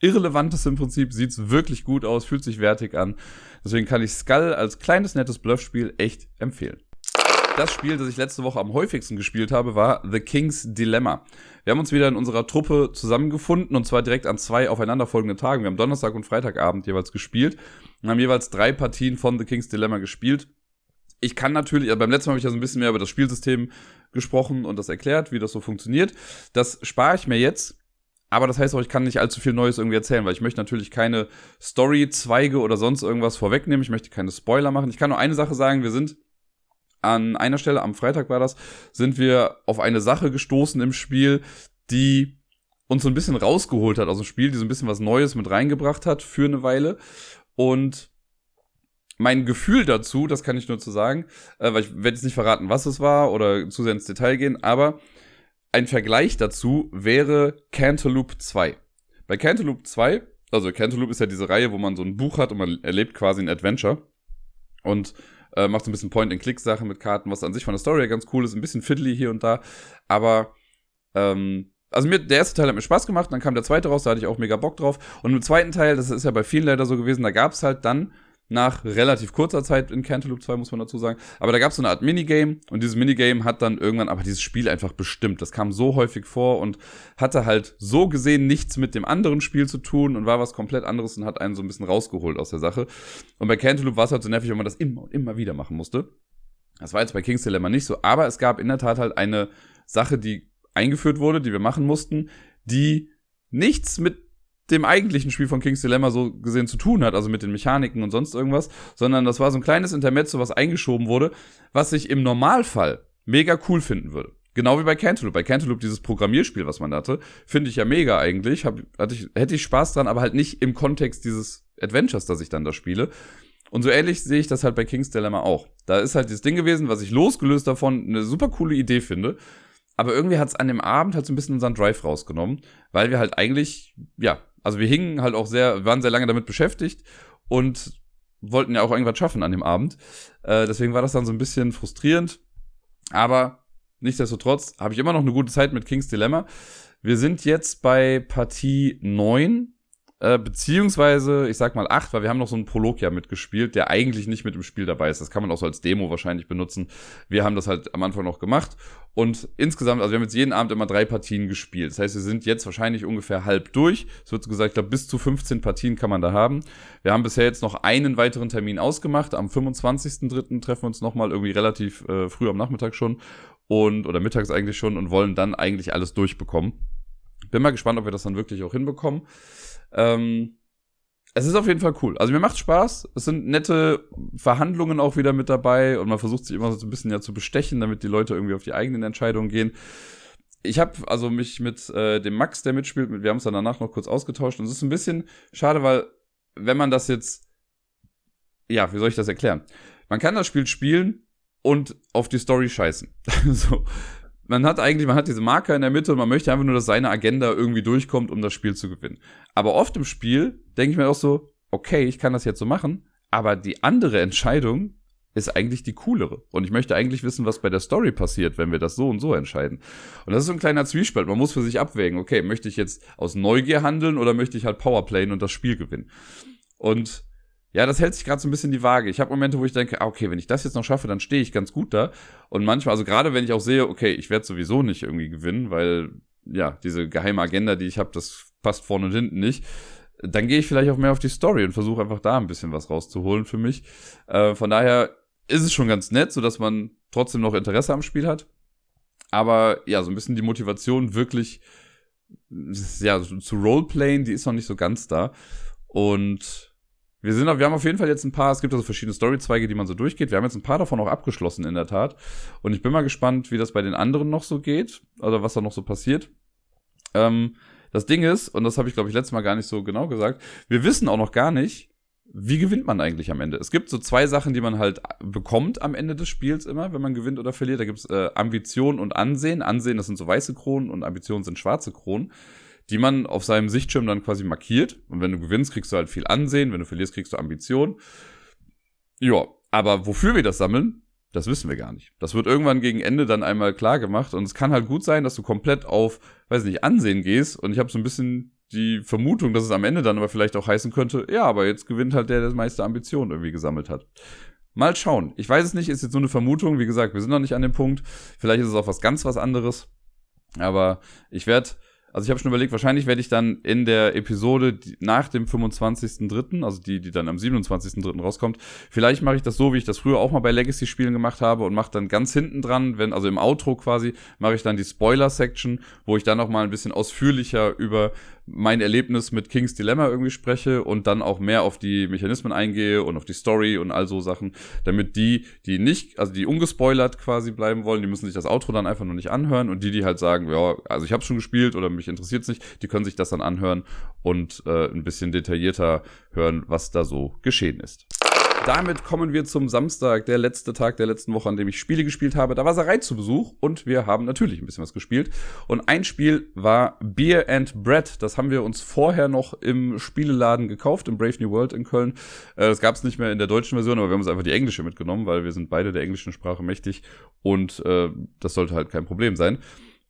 S1: irrelevant ist im Prinzip, sieht es wirklich gut aus, fühlt sich wertig an. Deswegen kann ich Skull als kleines, nettes Bluffspiel echt empfehlen. Das Spiel, das ich letzte Woche am häufigsten gespielt habe, war The King's Dilemma. Wir haben uns wieder in unserer Truppe zusammengefunden und zwar direkt an zwei aufeinanderfolgenden Tagen. Wir haben Donnerstag und Freitagabend jeweils gespielt und haben jeweils drei Partien von The King's Dilemma gespielt ich kann natürlich, also beim letzten Mal habe ich ja so ein bisschen mehr über das Spielsystem gesprochen und das erklärt, wie das so funktioniert. Das spare ich mir jetzt. Aber das heißt auch, ich kann nicht allzu viel Neues irgendwie erzählen, weil ich möchte natürlich keine Story-Zweige oder sonst irgendwas vorwegnehmen. Ich möchte keine Spoiler machen. Ich kann nur eine Sache sagen. Wir sind an einer Stelle, am Freitag war das, sind wir auf eine Sache gestoßen im Spiel, die uns so ein bisschen rausgeholt hat aus dem Spiel, die so ein bisschen was Neues mit reingebracht hat für eine Weile. Und mein Gefühl dazu, das kann ich nur zu sagen, äh, weil ich werde jetzt nicht verraten, was es war oder zu sehr ins Detail gehen, aber ein Vergleich dazu wäre Cantaloupe 2. Bei Cantaloupe 2, also Cantaloupe ist ja diese Reihe, wo man so ein Buch hat und man erlebt quasi ein Adventure und äh, macht so ein bisschen Point-and-Click-Sachen mit Karten, was an sich von der Story ganz cool ist, ein bisschen fiddly hier und da, aber ähm, also mir, der erste Teil hat mir Spaß gemacht, dann kam der zweite raus, da hatte ich auch mega Bock drauf. Und im zweiten Teil, das ist ja bei vielen leider so gewesen, da gab es halt dann nach relativ kurzer Zeit in Cantaloupe 2, muss man dazu sagen. Aber da gab es so eine Art Minigame und dieses Minigame hat dann irgendwann aber dieses Spiel einfach bestimmt. Das kam so häufig vor und hatte halt so gesehen nichts mit dem anderen Spiel zu tun und war was komplett anderes und hat einen so ein bisschen rausgeholt aus der Sache. Und bei Cantaloupe war es halt so nervig, wenn man das immer und immer wieder machen musste. Das war jetzt bei King's Dilemma nicht so, aber es gab in der Tat halt eine Sache, die eingeführt wurde, die wir machen mussten, die nichts mit dem eigentlichen Spiel von King's Dilemma so gesehen zu tun hat, also mit den Mechaniken und sonst irgendwas, sondern das war so ein kleines Intermezzo, was eingeschoben wurde, was ich im Normalfall mega cool finden würde. Genau wie bei Cantaloupe. Bei Cantaloupe, dieses Programmierspiel, was man hatte, finde ich ja mega eigentlich. Hab, hatte ich, hätte ich Spaß dran, aber halt nicht im Kontext dieses Adventures, das ich dann da spiele. Und so ähnlich sehe ich das halt bei King's Dilemma auch. Da ist halt dieses Ding gewesen, was ich losgelöst davon eine super coole Idee finde. Aber irgendwie hat es an dem Abend halt so ein bisschen unseren Drive rausgenommen, weil wir halt eigentlich, ja, also wir hingen halt auch sehr, waren sehr lange damit beschäftigt und wollten ja auch irgendwas schaffen an dem Abend. Äh, deswegen war das dann so ein bisschen frustrierend. Aber nichtsdestotrotz habe ich immer noch eine gute Zeit mit King's Dilemma. Wir sind jetzt bei Partie 9 äh, beziehungsweise, ich sag mal acht, weil wir haben noch so einen Prolog ja mitgespielt, der eigentlich nicht mit im Spiel dabei ist. Das kann man auch so als Demo wahrscheinlich benutzen. Wir haben das halt am Anfang noch gemacht. Und insgesamt, also wir haben jetzt jeden Abend immer drei Partien gespielt. Das heißt, wir sind jetzt wahrscheinlich ungefähr halb durch. Es wird so gesagt, ich glaube, bis zu 15 Partien kann man da haben. Wir haben bisher jetzt noch einen weiteren Termin ausgemacht. Am 25.03. treffen wir uns nochmal irgendwie relativ äh, früh am Nachmittag schon und oder mittags eigentlich schon und wollen dann eigentlich alles durchbekommen. Bin mal gespannt, ob wir das dann wirklich auch hinbekommen. Ähm, es ist auf jeden Fall cool. Also mir macht Spaß. Es sind nette Verhandlungen auch wieder mit dabei und man versucht sich immer so ein bisschen ja zu bestechen, damit die Leute irgendwie auf die eigenen Entscheidungen gehen. Ich habe also mich mit äh, dem Max, der mitspielt, mit, wir haben uns dann danach noch kurz ausgetauscht und es ist ein bisschen schade, weil wenn man das jetzt, ja, wie soll ich das erklären? Man kann das Spiel spielen und auf die Story scheißen. so man hat eigentlich, man hat diese Marker in der Mitte und man möchte einfach nur, dass seine Agenda irgendwie durchkommt, um das Spiel zu gewinnen. Aber oft im Spiel denke ich mir auch so, okay, ich kann das jetzt so machen, aber die andere Entscheidung ist eigentlich die coolere. Und ich möchte eigentlich wissen, was bei der Story passiert, wenn wir das so und so entscheiden. Und das ist so ein kleiner Zwiespalt. Man muss für sich abwägen, okay, möchte ich jetzt aus Neugier handeln oder möchte ich halt Powerplayen und das Spiel gewinnen? Und ja, das hält sich gerade so ein bisschen die Waage. Ich habe Momente, wo ich denke, ah, okay, wenn ich das jetzt noch schaffe, dann stehe ich ganz gut da. Und manchmal, also gerade wenn ich auch sehe, okay, ich werde sowieso nicht irgendwie gewinnen, weil ja, diese geheime Agenda, die ich habe, das passt vorne und hinten nicht. Dann gehe ich vielleicht auch mehr auf die Story und versuche einfach da ein bisschen was rauszuholen für mich. Äh, von daher ist es schon ganz nett, so dass man trotzdem noch Interesse am Spiel hat. Aber ja, so ein bisschen die Motivation wirklich ja, zu Roleplayen, die ist noch nicht so ganz da. Und wir, sind, wir haben auf jeden Fall jetzt ein paar, es gibt also verschiedene Storyzweige, die man so durchgeht. Wir haben jetzt ein paar davon auch abgeschlossen in der Tat. Und ich bin mal gespannt, wie das bei den anderen noch so geht, oder was da noch so passiert. Ähm, das Ding ist, und das habe ich, glaube ich, letztes Mal gar nicht so genau gesagt, wir wissen auch noch gar nicht, wie gewinnt man eigentlich am Ende? Es gibt so zwei Sachen, die man halt bekommt am Ende des Spiels immer, wenn man gewinnt oder verliert. Da gibt es äh, Ambition und Ansehen. Ansehen, das sind so weiße Kronen und Ambitionen sind schwarze Kronen die man auf seinem Sichtschirm dann quasi markiert. Und wenn du gewinnst, kriegst du halt viel Ansehen, wenn du verlierst, kriegst du Ambition. Ja, aber wofür wir das sammeln, Das wissen wir gar nicht. Das wird irgendwann gegen Ende dann einmal klar gemacht und es kann halt gut sein, dass du komplett auf, weiß nicht, Ansehen gehst und ich habe so ein bisschen die Vermutung, dass es am Ende dann aber vielleicht auch heißen könnte, ja, aber jetzt gewinnt halt der, der das meiste Ambitionen irgendwie gesammelt hat. Mal schauen. Ich weiß es nicht, ist jetzt nur eine Vermutung. Wie gesagt, wir sind noch nicht an dem Punkt. Vielleicht ist es auch was ganz was anderes. Aber ich werde also ich habe schon überlegt, wahrscheinlich werde ich dann in der Episode nach dem 25.3., also die, die dann am 27.3. rauskommt, vielleicht mache ich das so, wie ich das früher auch mal bei Legacy-Spielen gemacht habe und mache dann ganz hinten dran, wenn, also im Outro quasi, mache ich dann die Spoiler-Section, wo ich dann noch mal ein bisschen ausführlicher über mein Erlebnis mit Kings Dilemma irgendwie spreche und dann auch mehr auf die Mechanismen eingehe und auf die Story und all so Sachen, damit die, die nicht, also die ungespoilert quasi bleiben wollen, die müssen sich das Outro dann einfach nur nicht anhören und die, die halt sagen, ja, also ich habe schon gespielt oder mich interessiert es nicht, die können sich das dann anhören und äh, ein bisschen detaillierter hören, was da so geschehen ist damit kommen wir zum Samstag, der letzte Tag der letzten Woche, an dem ich Spiele gespielt habe. Da war Sarai zu Besuch und wir haben natürlich ein bisschen was gespielt. Und ein Spiel war Beer and Bread. Das haben wir uns vorher noch im Spieleladen gekauft, im Brave New World in Köln. Äh, das gab es nicht mehr in der deutschen Version, aber wir haben uns einfach die englische mitgenommen, weil wir sind beide der englischen Sprache mächtig und äh, das sollte halt kein Problem sein.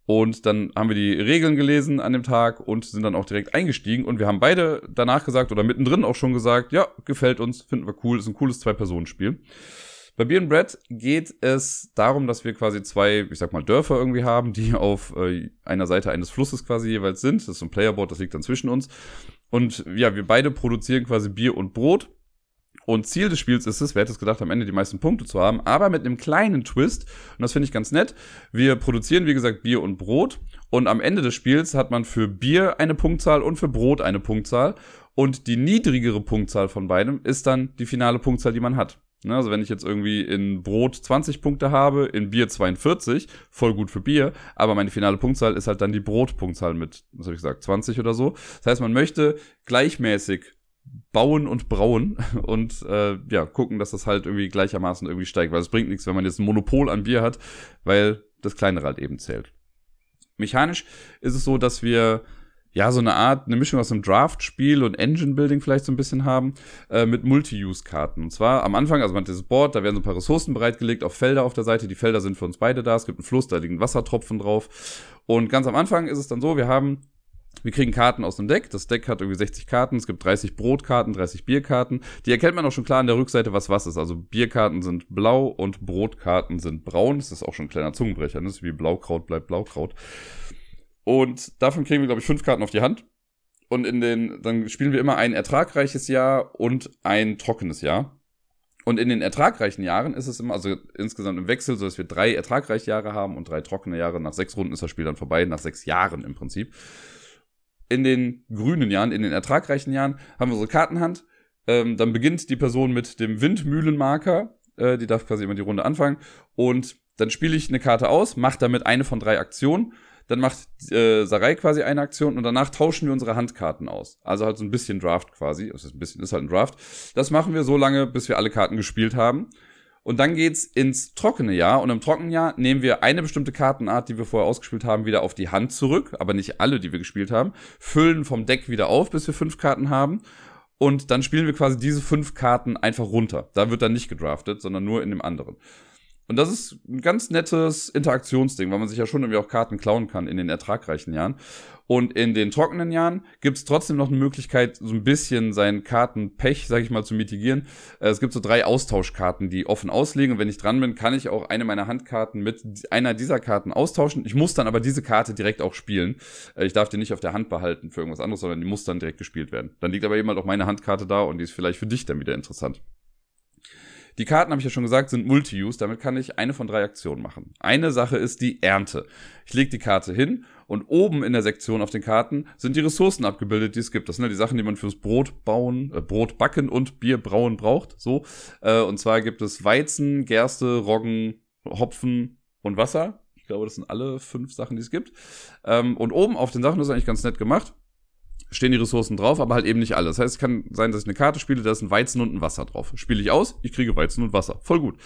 S1: Und dann haben wir die Regeln gelesen an dem Tag und sind dann auch direkt eingestiegen. Und wir haben beide danach gesagt oder mittendrin auch schon gesagt, ja, gefällt uns, finden wir cool, ist ein cooles Zwei-Personen-Spiel. Bei Beer and Bread geht es darum, dass wir quasi zwei, ich sag mal, Dörfer irgendwie haben, die auf äh, einer Seite eines Flusses quasi jeweils sind. Das ist so ein Playerboard, das liegt dann zwischen uns. Und ja, wir beide produzieren quasi Bier und Brot und Ziel des Spiels ist es, wer hätte es gedacht, am Ende die meisten Punkte zu haben, aber mit einem kleinen Twist. Und das finde ich ganz nett. Wir produzieren, wie gesagt, Bier und Brot. Und am Ende des Spiels hat man für Bier eine Punktzahl und für Brot eine Punktzahl. Und die niedrigere Punktzahl von beidem ist dann die finale Punktzahl, die man hat. Ne, also wenn ich jetzt irgendwie in Brot 20 Punkte habe, in Bier 42, voll gut für Bier, aber meine finale Punktzahl ist halt dann die Brotpunktzahl mit, was habe ich gesagt, 20 oder so. Das heißt, man möchte gleichmäßig bauen und brauen und äh, ja, gucken, dass das halt irgendwie gleichermaßen irgendwie steigt, weil es bringt nichts, wenn man jetzt ein Monopol an Bier hat, weil das kleinere halt eben zählt. Mechanisch ist es so, dass wir ja so eine Art, eine Mischung aus einem Draft-Spiel und Engine-Building vielleicht so ein bisschen haben, äh, mit Multi-Use-Karten. Und zwar am Anfang, also man hat dieses Board, da werden so ein paar Ressourcen bereitgelegt auf Felder auf der Seite. Die Felder sind für uns beide da. Es gibt einen Fluss, da liegen Wassertropfen drauf. Und ganz am Anfang ist es dann so, wir haben wir kriegen Karten aus dem Deck. Das Deck hat irgendwie 60 Karten. Es gibt 30 Brotkarten, 30 Bierkarten. Die erkennt man auch schon klar an der Rückseite, was was ist. Also Bierkarten sind blau und Brotkarten sind braun. Das ist auch schon ein kleiner Zungenbrecher. Ne? Das ist wie Blaukraut bleibt Blaukraut. Und davon kriegen wir, glaube ich, fünf Karten auf die Hand. Und in den, dann spielen wir immer ein ertragreiches Jahr und ein trockenes Jahr. Und in den ertragreichen Jahren ist es immer, also insgesamt im Wechsel, so dass wir drei ertragreiche Jahre haben und drei trockene Jahre. Nach sechs Runden ist das Spiel dann vorbei, nach sechs Jahren im Prinzip in den grünen Jahren, in den ertragreichen Jahren, haben wir unsere Kartenhand. Ähm, dann beginnt die Person mit dem Windmühlenmarker. Äh, die darf quasi immer die Runde anfangen. Und dann spiele ich eine Karte aus, mache damit eine von drei Aktionen. Dann macht äh, Sarai quasi eine Aktion und danach tauschen wir unsere Handkarten aus. Also halt so ein bisschen Draft quasi. Ist ein bisschen, ist halt ein Draft. Das machen wir so lange, bis wir alle Karten gespielt haben. Und dann geht's ins trockene Jahr. Und im trockenen Jahr nehmen wir eine bestimmte Kartenart, die wir vorher ausgespielt haben, wieder auf die Hand zurück. Aber nicht alle, die wir gespielt haben. Füllen vom Deck wieder auf, bis wir fünf Karten haben. Und dann spielen wir quasi diese fünf Karten einfach runter. Da wird dann nicht gedraftet, sondern nur in dem anderen. Und das ist ein ganz nettes Interaktionsding, weil man sich ja schon irgendwie auch Karten klauen kann in den ertragreichen Jahren. Und in den trockenen Jahren gibt es trotzdem noch eine Möglichkeit, so ein bisschen seinen Kartenpech, sag ich mal, zu mitigieren. Äh, es gibt so drei Austauschkarten, die offen ausliegen. Und wenn ich dran bin, kann ich auch eine meiner Handkarten mit einer dieser Karten austauschen. Ich muss dann aber diese Karte direkt auch spielen. Äh, ich darf die nicht auf der Hand behalten für irgendwas anderes, sondern die muss dann direkt gespielt werden. Dann liegt aber eben halt auch meine Handkarte da und die ist vielleicht für dich dann wieder interessant. Die Karten, habe ich ja schon gesagt, sind Multi-Use. Damit kann ich eine von drei Aktionen machen. Eine Sache ist die Ernte. Ich lege die Karte hin und oben in der Sektion auf den Karten sind die Ressourcen abgebildet, die es gibt. Das sind ja die Sachen, die man fürs Brot bauen, äh, Brot backen und Bier brauen braucht. So. Äh, und zwar gibt es Weizen, Gerste, Roggen, Hopfen und Wasser. Ich glaube, das sind alle fünf Sachen, die es gibt. Ähm, und oben auf den Sachen, das ist eigentlich ganz nett gemacht stehen die Ressourcen drauf, aber halt eben nicht alle. Das heißt, es kann sein, dass ich eine Karte spiele, da ist ein Weizen und ein Wasser drauf. Spiele ich aus, ich kriege Weizen und Wasser. Voll gut.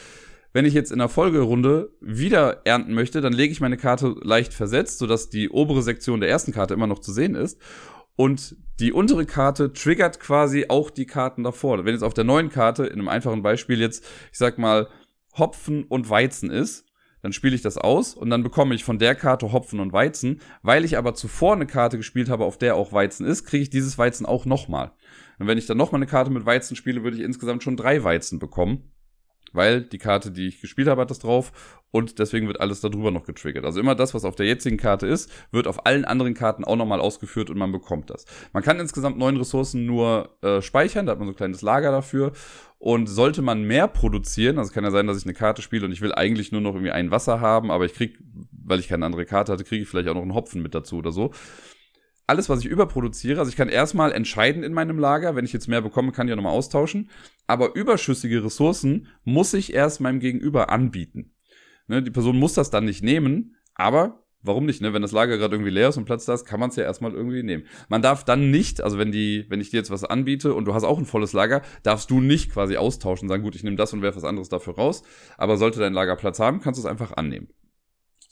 S1: Wenn ich jetzt in der Folgerunde wieder ernten möchte, dann lege ich meine Karte leicht versetzt, sodass die obere Sektion der ersten Karte immer noch zu sehen ist. Und die untere Karte triggert quasi auch die Karten davor. Wenn jetzt auf der neuen Karte, in einem einfachen Beispiel jetzt, ich sag mal, Hopfen und Weizen ist, dann spiele ich das aus und dann bekomme ich von der Karte Hopfen und Weizen. Weil ich aber zuvor eine Karte gespielt habe, auf der auch Weizen ist, kriege ich dieses Weizen auch nochmal. Und wenn ich dann nochmal eine Karte mit Weizen spiele, würde ich insgesamt schon drei Weizen bekommen. Weil die Karte, die ich gespielt habe, hat das drauf und deswegen wird alles darüber noch getriggert. Also immer das, was auf der jetzigen Karte ist, wird auf allen anderen Karten auch nochmal ausgeführt und man bekommt das. Man kann insgesamt neun Ressourcen nur äh, speichern, da hat man so ein kleines Lager dafür und sollte man mehr produzieren, also kann ja sein, dass ich eine Karte spiele und ich will eigentlich nur noch irgendwie ein Wasser haben, aber ich krieg, weil ich keine andere Karte hatte, kriege ich vielleicht auch noch einen Hopfen mit dazu oder so. Alles, was ich überproduziere, also ich kann erstmal entscheiden in meinem Lager, wenn ich jetzt mehr bekomme, kann ich ja nochmal austauschen. Aber überschüssige Ressourcen muss ich erst meinem Gegenüber anbieten. Ne, die Person muss das dann nicht nehmen, aber warum nicht, ne? Wenn das Lager gerade irgendwie leer ist und Platz da ist, kann man es ja erstmal irgendwie nehmen. Man darf dann nicht, also wenn die, wenn ich dir jetzt was anbiete und du hast auch ein volles Lager, darfst du nicht quasi austauschen, sagen, gut, ich nehme das und werfe was anderes dafür raus. Aber sollte dein Lager Platz haben, kannst du es einfach annehmen.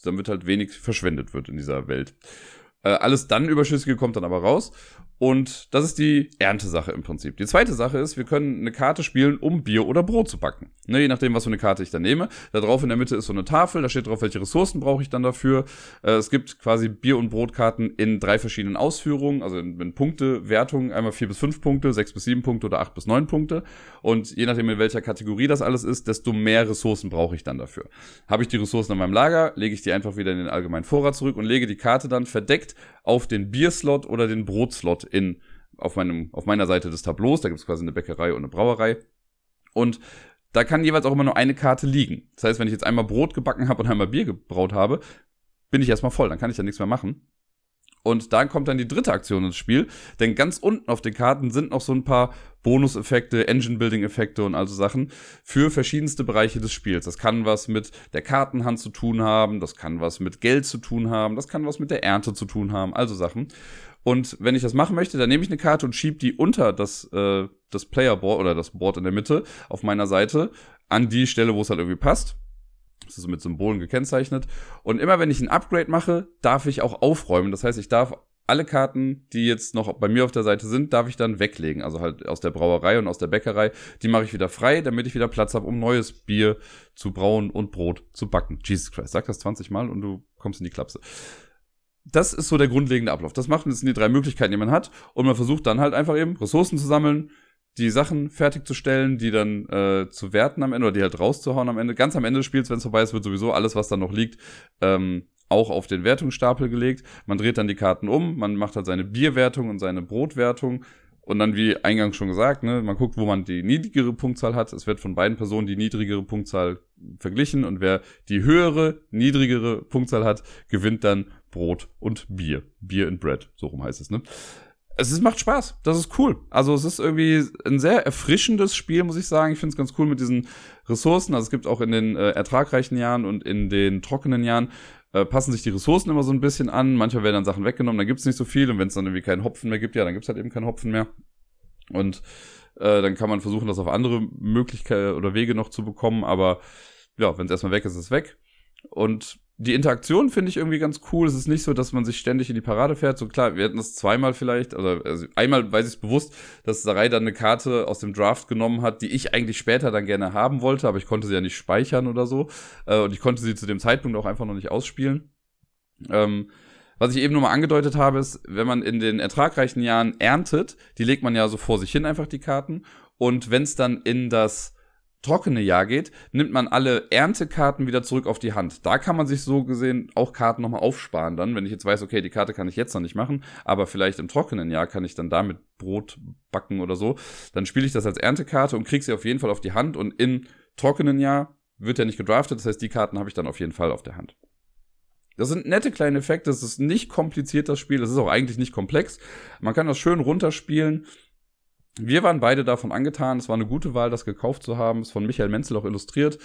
S1: Wird halt wenig verschwendet wird in dieser Welt. Äh, alles dann Überschüssige kommt dann aber raus. Und das ist die Erntesache im Prinzip. Die zweite Sache ist, wir können eine Karte spielen, um Bier oder Brot zu backen. Ne, je nachdem, was für eine Karte ich da nehme. Da drauf in der Mitte ist so eine Tafel, da steht drauf, welche Ressourcen brauche ich dann dafür. Äh, es gibt quasi Bier- und Brotkarten in drei verschiedenen Ausführungen, also in, in Punkte, Wertungen, einmal vier bis fünf Punkte, sechs bis sieben Punkte oder acht bis neun Punkte. Und je nachdem, in welcher Kategorie das alles ist, desto mehr Ressourcen brauche ich dann dafür. Habe ich die Ressourcen in meinem Lager, lege ich die einfach wieder in den allgemeinen Vorrat zurück und lege die Karte dann verdeckt auf den Bierslot oder den Brotslot in auf, meinem, auf meiner Seite des Tableaus. Da gibt es quasi eine Bäckerei und eine Brauerei. Und da kann jeweils auch immer nur eine Karte liegen. Das heißt, wenn ich jetzt einmal Brot gebacken habe und einmal Bier gebraut habe, bin ich erstmal voll. Dann kann ich ja nichts mehr machen. Und da kommt dann die dritte Aktion ins Spiel, denn ganz unten auf den Karten sind noch so ein paar Bonuseffekte, Engine-Building-Effekte und also Sachen für verschiedenste Bereiche des Spiels. Das kann was mit der Kartenhand zu tun haben, das kann was mit Geld zu tun haben, das kann was mit der Ernte zu tun haben, also Sachen. Und wenn ich das machen möchte, dann nehme ich eine Karte und schiebe die unter das, äh, das Playerboard oder das Board in der Mitte auf meiner Seite an die Stelle, wo es halt irgendwie passt. Das ist mit Symbolen gekennzeichnet. Und immer wenn ich ein Upgrade mache, darf ich auch aufräumen. Das heißt, ich darf alle Karten, die jetzt noch bei mir auf der Seite sind, darf ich dann weglegen. Also halt aus der Brauerei und aus der Bäckerei. Die mache ich wieder frei, damit ich wieder Platz habe, um neues Bier zu brauen und Brot zu backen. Jesus Christ, sag das 20 Mal und du kommst in die Klapse das ist so der grundlegende Ablauf. Das macht das sind die drei Möglichkeiten, die man hat. Und man versucht dann halt einfach eben Ressourcen zu sammeln, die Sachen fertigzustellen, die dann äh, zu werten am Ende oder die halt rauszuhauen am Ende. Ganz am Ende des Spiels, wenn es vorbei ist, wird sowieso alles, was dann noch liegt, ähm, auch auf den Wertungsstapel gelegt. Man dreht dann die Karten um, man macht halt seine Bierwertung und seine Brotwertung. Und dann, wie eingangs schon gesagt, ne, man guckt, wo man die niedrigere Punktzahl hat. Es wird von beiden Personen die niedrigere Punktzahl verglichen. Und wer die höhere, niedrigere Punktzahl hat, gewinnt dann Brot und Bier. Bier and Bread, so rum heißt es, ne? Es ist, macht Spaß. Das ist cool. Also es ist irgendwie ein sehr erfrischendes Spiel, muss ich sagen. Ich finde es ganz cool mit diesen Ressourcen. Also es gibt auch in den äh, ertragreichen Jahren und in den trockenen Jahren äh, passen sich die Ressourcen immer so ein bisschen an. Manchmal werden dann Sachen weggenommen, dann gibt es nicht so viel. Und wenn es dann irgendwie keinen Hopfen mehr gibt, ja, dann gibt es halt eben keinen Hopfen mehr. Und äh, dann kann man versuchen, das auf andere Möglichkeiten oder Wege noch zu bekommen. Aber ja, wenn es erstmal weg ist, ist es weg. Und die Interaktion finde ich irgendwie ganz cool. Es ist nicht so, dass man sich ständig in die Parade fährt. So klar, wir hatten das zweimal vielleicht, also, also einmal weiß ich es bewusst, dass Sarai dann eine Karte aus dem Draft genommen hat, die ich eigentlich später dann gerne haben wollte, aber ich konnte sie ja nicht speichern oder so. Äh, und ich konnte sie zu dem Zeitpunkt auch einfach noch nicht ausspielen. Ähm, was ich eben nur mal angedeutet habe, ist, wenn man in den ertragreichen Jahren erntet, die legt man ja so vor sich hin einfach die Karten. Und wenn es dann in das trockene Jahr geht, nimmt man alle Erntekarten wieder zurück auf die Hand. Da kann man sich so gesehen auch Karten nochmal aufsparen dann, wenn ich jetzt weiß, okay, die Karte kann ich jetzt noch nicht machen, aber vielleicht im trockenen Jahr kann ich dann damit Brot backen oder so. Dann spiele ich das als Erntekarte und kriege sie auf jeden Fall auf die Hand und im trockenen Jahr wird ja nicht gedraftet, das heißt, die Karten habe ich dann auf jeden Fall auf der Hand. Das sind nette kleine Effekte, das ist nicht kompliziert, das Spiel, das ist auch eigentlich nicht komplex. Man kann das schön runterspielen wir waren beide davon angetan. Es war eine gute Wahl, das gekauft zu haben. Ist von Michael Menzel auch illustriert.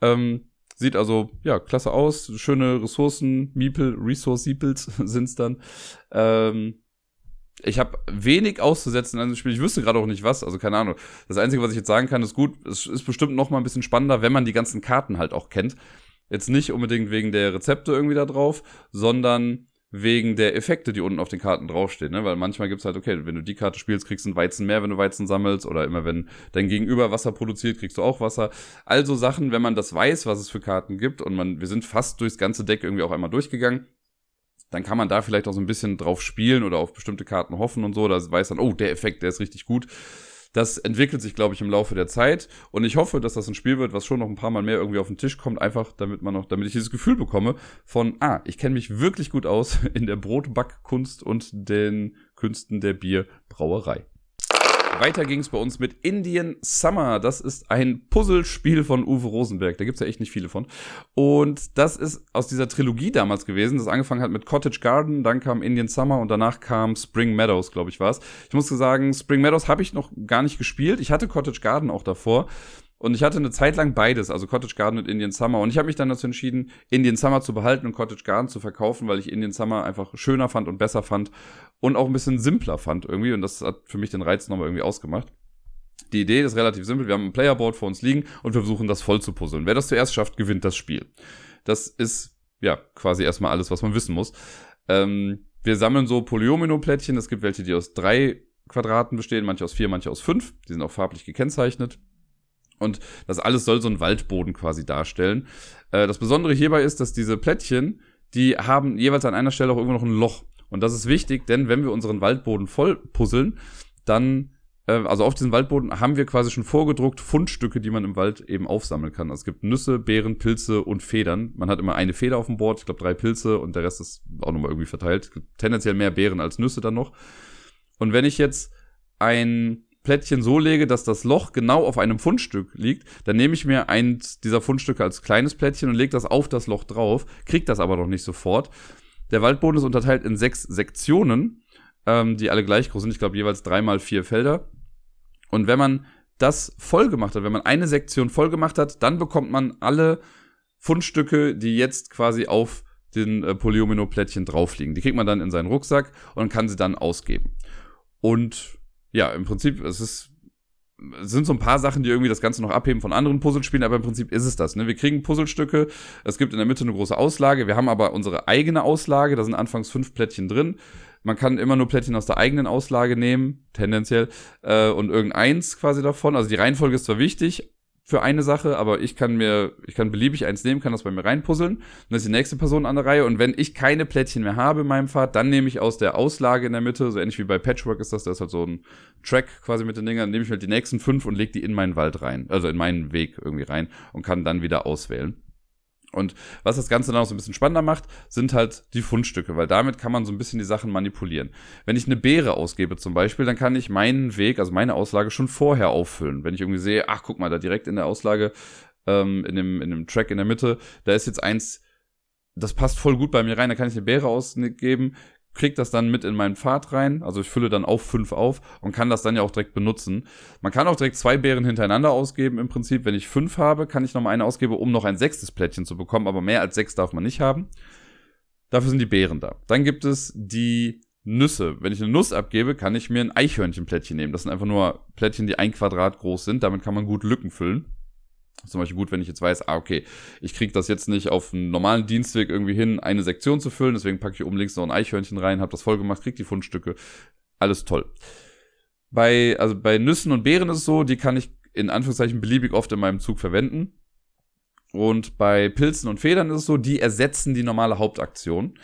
S1: Ähm, sieht also, ja, klasse aus. Schöne Ressourcen, Meeple, Resource Seeples sind's dann. Ähm, ich habe wenig auszusetzen an dem Spiel. Ich wüsste gerade auch nicht was. Also keine Ahnung. Das Einzige, was ich jetzt sagen kann, ist gut. Es ist bestimmt noch mal ein bisschen spannender, wenn man die ganzen Karten halt auch kennt. Jetzt nicht unbedingt wegen der Rezepte irgendwie da drauf, sondern wegen der Effekte, die unten auf den Karten draufstehen. Ne? Weil manchmal gibt's halt, okay, wenn du die Karte spielst, kriegst du einen Weizen mehr, wenn du Weizen sammelst. Oder immer wenn dein Gegenüber Wasser produziert, kriegst du auch Wasser. Also Sachen, wenn man das weiß, was es für Karten gibt und man, wir sind fast durchs ganze Deck irgendwie auch einmal durchgegangen, dann kann man da vielleicht auch so ein bisschen drauf spielen oder auf bestimmte Karten hoffen und so. Da weiß dann, oh, der Effekt, der ist richtig gut. Das entwickelt sich, glaube ich, im Laufe der Zeit. Und ich hoffe, dass das ein Spiel wird, was schon noch ein paar Mal mehr irgendwie auf den Tisch kommt, einfach damit man noch, damit ich dieses Gefühl bekomme von, ah, ich kenne mich wirklich gut aus in der Brotbackkunst und den Künsten der Bierbrauerei. Weiter ging es bei uns mit Indian Summer. Das ist ein Puzzlespiel von Uwe Rosenberg. Da gibt's ja echt nicht viele von. Und das ist aus dieser Trilogie damals gewesen, das angefangen hat mit Cottage Garden, dann kam Indian Summer und danach kam Spring Meadows, glaube ich, war's. Ich muss sagen, Spring Meadows habe ich noch gar nicht gespielt. Ich hatte Cottage Garden auch davor. Und ich hatte eine Zeit lang beides, also Cottage Garden und Indian Summer. Und ich habe mich dann dazu entschieden, Indian Summer zu behalten und Cottage Garden zu verkaufen, weil ich Indian Summer einfach schöner fand und besser fand und auch ein bisschen simpler fand irgendwie. Und das hat für mich den Reiz nochmal irgendwie ausgemacht. Die Idee ist relativ simpel. Wir haben ein Playerboard vor uns liegen und wir versuchen das voll zu puzzeln. Wer das zuerst schafft, gewinnt das Spiel. Das ist ja quasi erstmal alles, was man wissen muss. Ähm, wir sammeln so Polyomino-Plättchen. Es gibt welche, die aus drei Quadraten bestehen, manche aus vier, manche aus fünf. Die sind auch farblich gekennzeichnet. Und das alles soll so einen Waldboden quasi darstellen. Äh, das Besondere hierbei ist, dass diese Plättchen, die haben jeweils an einer Stelle auch irgendwo noch ein Loch. Und das ist wichtig, denn wenn wir unseren Waldboden voll puzzeln, dann, äh, also auf diesem Waldboden haben wir quasi schon vorgedruckt Fundstücke, die man im Wald eben aufsammeln kann. Also es gibt Nüsse, Beeren, Pilze und Federn. Man hat immer eine Feder auf dem Board, ich glaube drei Pilze und der Rest ist auch nochmal irgendwie verteilt. Tendenziell mehr Beeren als Nüsse dann noch. Und wenn ich jetzt ein Plättchen so lege, dass das Loch genau auf einem Fundstück liegt, dann nehme ich mir eins dieser Fundstücke als kleines Plättchen und lege das auf das Loch drauf, kriege das aber noch nicht sofort. Der Waldboden ist unterteilt in sechs Sektionen, ähm, die alle gleich groß sind. Ich glaube jeweils dreimal vier Felder. Und wenn man das voll gemacht hat, wenn man eine Sektion voll gemacht hat, dann bekommt man alle Fundstücke, die jetzt quasi auf den äh, Polyomino-Plättchen drauf liegen. Die kriegt man dann in seinen Rucksack und kann sie dann ausgeben. Und ja, im Prinzip, es ist sind so ein paar Sachen, die irgendwie das Ganze noch abheben von anderen Puzzlespielen, aber im Prinzip ist es das. Ne? Wir kriegen Puzzlestücke, es gibt in der Mitte eine große Auslage, wir haben aber unsere eigene Auslage, da sind anfangs fünf Plättchen drin. Man kann immer nur Plättchen aus der eigenen Auslage nehmen, tendenziell, äh, und irgendeins quasi davon. Also die Reihenfolge ist zwar wichtig, für eine Sache, aber ich kann mir, ich kann beliebig eins nehmen, kann das bei mir reinpuzzeln. Dann ist die nächste Person an der Reihe. Und wenn ich keine Plättchen mehr habe in meinem Pfad, dann nehme ich aus der Auslage in der Mitte, so ähnlich wie bei Patchwork ist das, da ist halt so ein Track quasi mit den Dingern, nehme ich halt die nächsten fünf und lege die in meinen Wald rein, also in meinen Weg irgendwie rein und kann dann wieder auswählen. Und was das Ganze dann auch so ein bisschen spannender macht, sind halt die Fundstücke, weil damit kann man so ein bisschen die Sachen manipulieren. Wenn ich eine Beere ausgebe zum Beispiel, dann kann ich meinen Weg, also meine Auslage schon vorher auffüllen. Wenn ich irgendwie sehe, ach guck mal, da direkt in der Auslage, ähm, in, dem, in dem Track in der Mitte, da ist jetzt eins, das passt voll gut bei mir rein, da kann ich eine Beere ausgeben, kriege das dann mit in meinen Pfad rein. Also ich fülle dann auf fünf auf und kann das dann ja auch direkt benutzen. Man kann auch direkt zwei Beeren hintereinander ausgeben im Prinzip. Wenn ich fünf habe, kann ich noch mal eine ausgeben, um noch ein sechstes Plättchen zu bekommen. Aber mehr als sechs darf man nicht haben. Dafür sind die Beeren da. Dann gibt es die Nüsse. Wenn ich eine Nuss abgebe, kann ich mir ein Eichhörnchenplättchen nehmen. Das sind einfach nur Plättchen, die ein Quadrat groß sind. Damit kann man gut Lücken füllen. Zum Beispiel gut, wenn ich jetzt weiß, ah, okay, ich kriege das jetzt nicht auf einen normalen Dienstweg irgendwie hin, eine Sektion zu füllen, deswegen packe ich oben links noch ein Eichhörnchen rein, habe das voll gemacht, krieg die Fundstücke. Alles toll. Bei, also bei Nüssen und Beeren ist es so, die kann ich in Anführungszeichen beliebig oft in meinem Zug verwenden. Und bei Pilzen und Federn ist es so, die ersetzen die normale Hauptaktion.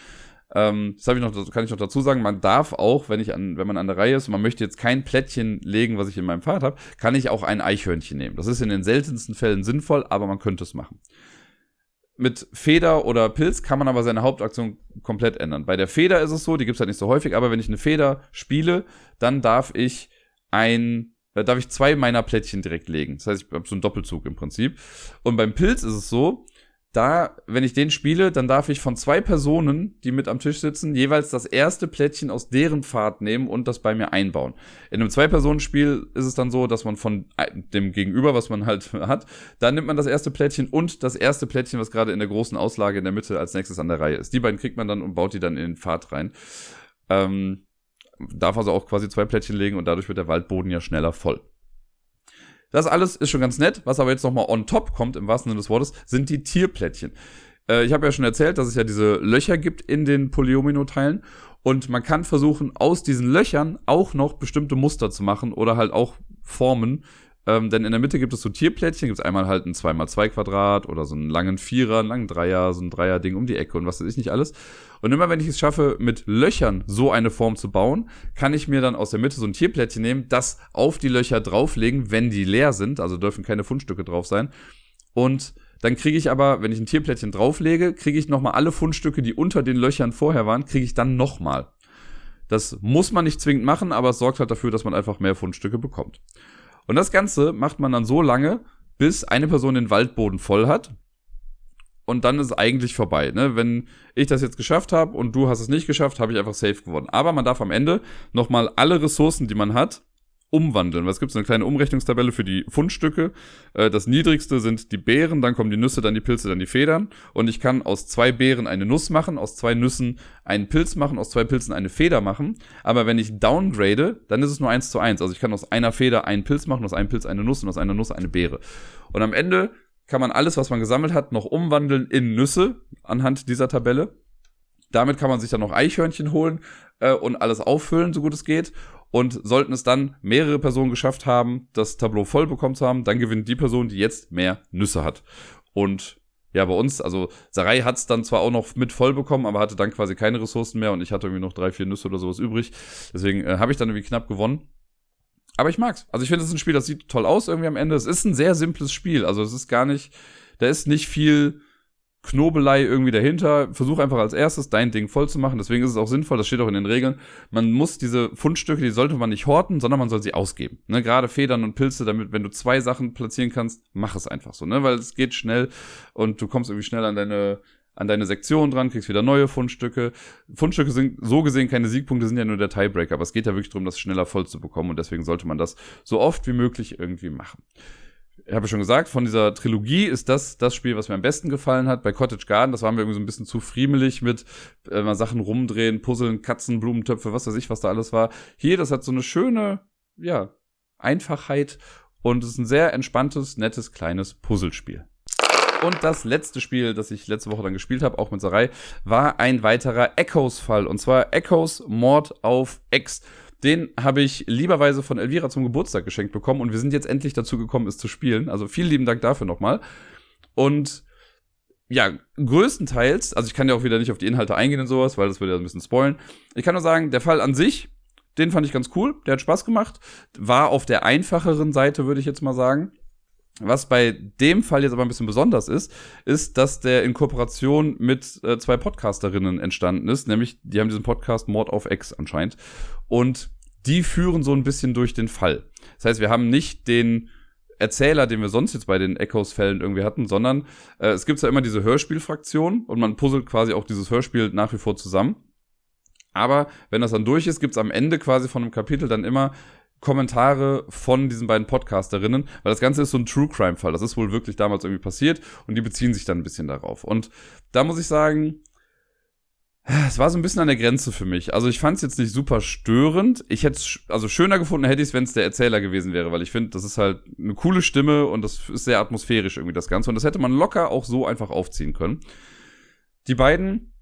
S1: Ähm, das ich noch, kann ich noch dazu sagen. Man darf auch, wenn ich an, wenn man an der Reihe ist und man möchte jetzt kein Plättchen legen, was ich in meinem Pfad habe, kann ich auch ein Eichhörnchen nehmen. Das ist in den seltensten Fällen sinnvoll, aber man könnte es machen. Mit Feder oder Pilz kann man aber seine Hauptaktion komplett ändern. Bei der Feder ist es so, die gibt's halt nicht so häufig, aber wenn ich eine Feder spiele, dann darf ich ein da darf ich zwei meiner Plättchen direkt legen. Das heißt, ich habe so einen Doppelzug im Prinzip. Und beim Pilz ist es so, da, wenn ich den spiele, dann darf ich von zwei Personen, die mit am Tisch sitzen, jeweils das erste Plättchen aus deren Pfad nehmen und das bei mir einbauen. In einem Zwei-Personen-Spiel ist es dann so, dass man von dem Gegenüber, was man halt hat, dann nimmt man das erste Plättchen und das erste Plättchen, was gerade in der großen Auslage in der Mitte als nächstes an der Reihe ist. Die beiden kriegt man dann und baut die dann in den Pfad rein. Ähm, darf also auch quasi zwei Plättchen legen und dadurch wird der Waldboden ja schneller voll. Das alles ist schon ganz nett. Was aber jetzt nochmal on top kommt, im wahrsten Sinne des Wortes, sind die Tierplättchen. Äh, ich habe ja schon erzählt, dass es ja diese Löcher gibt in den Polyomino-Teilen. Und man kann versuchen, aus diesen Löchern auch noch bestimmte Muster zu machen oder halt auch Formen. Ähm, denn in der Mitte gibt es so Tierplättchen, gibt es einmal halt ein 2x2 Quadrat oder so einen langen Vierer, einen langen Dreier, so ein Dreier-Ding um die Ecke und was weiß ich nicht alles. Und immer wenn ich es schaffe, mit Löchern so eine Form zu bauen, kann ich mir dann aus der Mitte so ein Tierplättchen nehmen, das auf die Löcher drauflegen, wenn die leer sind, also dürfen keine Fundstücke drauf sein. Und dann kriege ich aber, wenn ich ein Tierplättchen drauflege, kriege ich nochmal alle Fundstücke, die unter den Löchern vorher waren, kriege ich dann nochmal. Das muss man nicht zwingend machen, aber es sorgt halt dafür, dass man einfach mehr Fundstücke bekommt. Und das Ganze macht man dann so lange, bis eine Person den Waldboden voll hat. Und dann ist es eigentlich vorbei. Ne? Wenn ich das jetzt geschafft habe und du hast es nicht geschafft, habe ich einfach safe gewonnen. Aber man darf am Ende nochmal alle Ressourcen, die man hat, umwandeln. Was gibt es? Eine kleine Umrechnungstabelle für die Fundstücke. Äh, das niedrigste sind die Beeren, dann kommen die Nüsse, dann die Pilze, dann die Federn. Und ich kann aus zwei Beeren eine Nuss machen, aus zwei Nüssen einen Pilz machen, aus zwei Pilzen eine Feder machen. Aber wenn ich downgrade, dann ist es nur eins zu eins. Also ich kann aus einer Feder einen Pilz machen, aus einem Pilz eine Nuss und aus einer Nuss eine Beere. Und am Ende kann man alles, was man gesammelt hat, noch umwandeln in Nüsse anhand dieser Tabelle. Damit kann man sich dann noch Eichhörnchen holen äh, und alles auffüllen, so gut es geht. Und sollten es dann mehrere Personen geschafft haben, das Tableau voll bekommen zu haben, dann gewinnt die Person, die jetzt mehr Nüsse hat. Und ja, bei uns, also Sarai hat es dann zwar auch noch mit voll bekommen, aber hatte dann quasi keine Ressourcen mehr und ich hatte irgendwie noch drei, vier Nüsse oder sowas übrig. Deswegen äh, habe ich dann irgendwie knapp gewonnen. Aber ich mag's. Also ich finde, es ist ein Spiel, das sieht toll aus irgendwie am Ende. Es ist ein sehr simples Spiel. Also es ist gar nicht, da ist nicht viel Knobelei irgendwie dahinter. Versuch einfach als erstes dein Ding voll zu machen. Deswegen ist es auch sinnvoll, das steht auch in den Regeln. Man muss diese Fundstücke, die sollte man nicht horten, sondern man soll sie ausgeben. Ne, gerade Federn und Pilze, damit, wenn du zwei Sachen platzieren kannst, mach es einfach so, ne? Weil es geht schnell und du kommst irgendwie schnell an deine, an deine Sektion dran, kriegst wieder neue Fundstücke. Fundstücke sind so gesehen keine Siegpunkte, sind ja nur der Tiebreaker, aber es geht ja wirklich darum, das schneller voll zu bekommen und deswegen sollte man das so oft wie möglich irgendwie machen ich habe schon gesagt, von dieser Trilogie ist das das Spiel, was mir am besten gefallen hat. Bei Cottage Garden, das waren wir irgendwie so ein bisschen zu friemelig mit äh, mal Sachen rumdrehen, Puzzeln, Katzen, Blumentöpfe, was weiß ich, was da alles war. Hier, das hat so eine schöne, ja, Einfachheit und es ist ein sehr entspanntes, nettes, kleines Puzzlespiel. Und das letzte Spiel, das ich letzte Woche dann gespielt habe, auch mit Sarai, war ein weiterer Echoes-Fall. Und zwar Echoes Mord auf X. Den habe ich lieberweise von Elvira zum Geburtstag geschenkt bekommen und wir sind jetzt endlich dazu gekommen, es zu spielen. Also vielen lieben Dank dafür nochmal. Und ja, größtenteils, also ich kann ja auch wieder nicht auf die Inhalte eingehen und sowas, weil das würde ja ein bisschen spoilen. Ich kann nur sagen, der Fall an sich, den fand ich ganz cool, der hat Spaß gemacht, war auf der einfacheren Seite, würde ich jetzt mal sagen. Was bei dem Fall jetzt aber ein bisschen besonders ist, ist, dass der in Kooperation mit äh, zwei Podcasterinnen entstanden ist, nämlich die haben diesen Podcast Mord auf X anscheinend und die führen so ein bisschen durch den Fall. Das heißt, wir haben nicht den Erzähler, den wir sonst jetzt bei den Echoes-Fällen irgendwie hatten, sondern äh, es gibt ja immer diese Hörspielfraktion und man puzzelt quasi auch dieses Hörspiel nach wie vor zusammen. Aber wenn das dann durch ist, gibt's am Ende quasi von einem Kapitel dann immer Kommentare von diesen beiden Podcasterinnen, weil das Ganze ist so ein True Crime Fall. Das ist wohl wirklich damals irgendwie passiert und die beziehen sich dann ein bisschen darauf. Und da muss ich sagen, es war so ein bisschen an der Grenze für mich. Also ich fand es jetzt nicht super störend. Ich hätte es also schöner gefunden, hätte ich es, wenn es der Erzähler gewesen wäre, weil ich finde, das ist halt eine coole Stimme und das ist sehr atmosphärisch irgendwie das Ganze und das hätte man locker auch so einfach aufziehen können. Die beiden,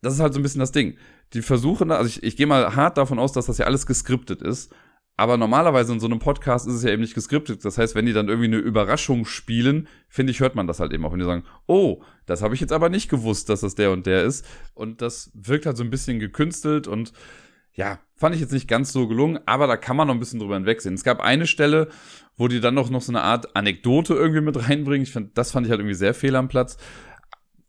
S1: das ist halt so ein bisschen das Ding. Die versuchen, also ich, ich gehe mal hart davon aus, dass das ja alles geskriptet ist aber normalerweise in so einem Podcast ist es ja eben nicht geskriptet. Das heißt, wenn die dann irgendwie eine Überraschung spielen, finde ich, hört man das halt eben auch. Wenn die sagen, oh, das habe ich jetzt aber nicht gewusst, dass das der und der ist. Und das wirkt halt so ein bisschen gekünstelt und ja, fand ich jetzt nicht ganz so gelungen, aber da kann man noch ein bisschen drüber hinwegsehen. Es gab eine Stelle, wo die dann noch, noch so eine Art Anekdote irgendwie mit reinbringen. Ich fand, das fand ich halt irgendwie sehr fehl am Platz.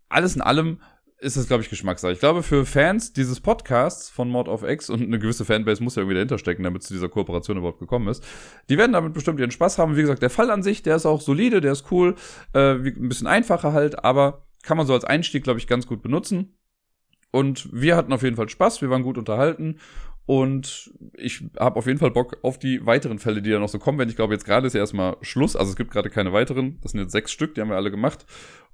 S1: Alles in allem ist es, glaube ich, Geschmackssache. Ich glaube, für Fans dieses Podcasts von Mod of X und eine gewisse Fanbase muss ja irgendwie dahinter stecken, damit es zu dieser Kooperation überhaupt gekommen ist, die werden damit bestimmt ihren Spaß haben. Wie gesagt, der Fall an sich, der ist auch solide, der ist cool, äh, ein bisschen einfacher halt, aber kann man so als Einstieg, glaube ich, ganz gut benutzen. Und wir hatten auf jeden Fall Spaß, wir waren gut unterhalten und ich habe auf jeden Fall Bock auf die weiteren Fälle, die da noch so kommen. Wenn ich glaube, jetzt gerade ist ja erstmal Schluss. Also es gibt gerade keine weiteren. Das sind jetzt sechs Stück, die haben wir alle gemacht.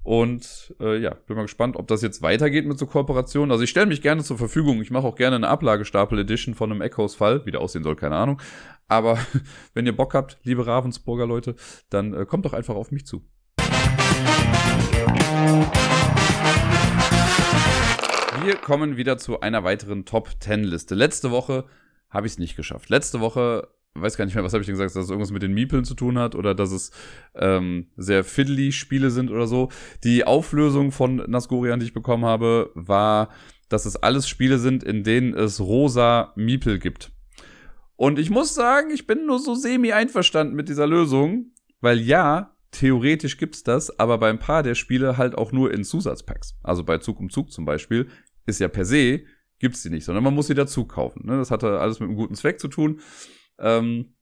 S1: Und äh, ja, bin mal gespannt, ob das jetzt weitergeht mit so Kooperationen. Also ich stelle mich gerne zur Verfügung. Ich mache auch gerne eine Ablagestapel-Edition von einem Echoes-Fall. Wie der aussehen soll, keine Ahnung. Aber wenn ihr Bock habt, liebe Ravensburger Leute, dann äh, kommt doch einfach auf mich zu. Wir kommen wieder zu einer weiteren Top 10 Liste. Letzte Woche habe ich es nicht geschafft. Letzte Woche, weiß gar nicht mehr, was habe ich denn gesagt, dass es irgendwas mit den Miepeln zu tun hat oder dass es ähm, sehr fiddly Spiele sind oder so. Die Auflösung von Nasgorian, die ich bekommen habe, war, dass es alles Spiele sind, in denen es rosa Miepel gibt. Und ich muss sagen, ich bin nur so semi einverstanden mit dieser Lösung, weil ja, theoretisch gibt's das, aber bei ein paar der Spiele halt auch nur in Zusatzpacks. Also bei Zug um Zug zum Beispiel ist ja per se gibt's die nicht, sondern man muss sie dazu kaufen. Ne? Das hatte alles mit einem guten Zweck zu tun, ähm,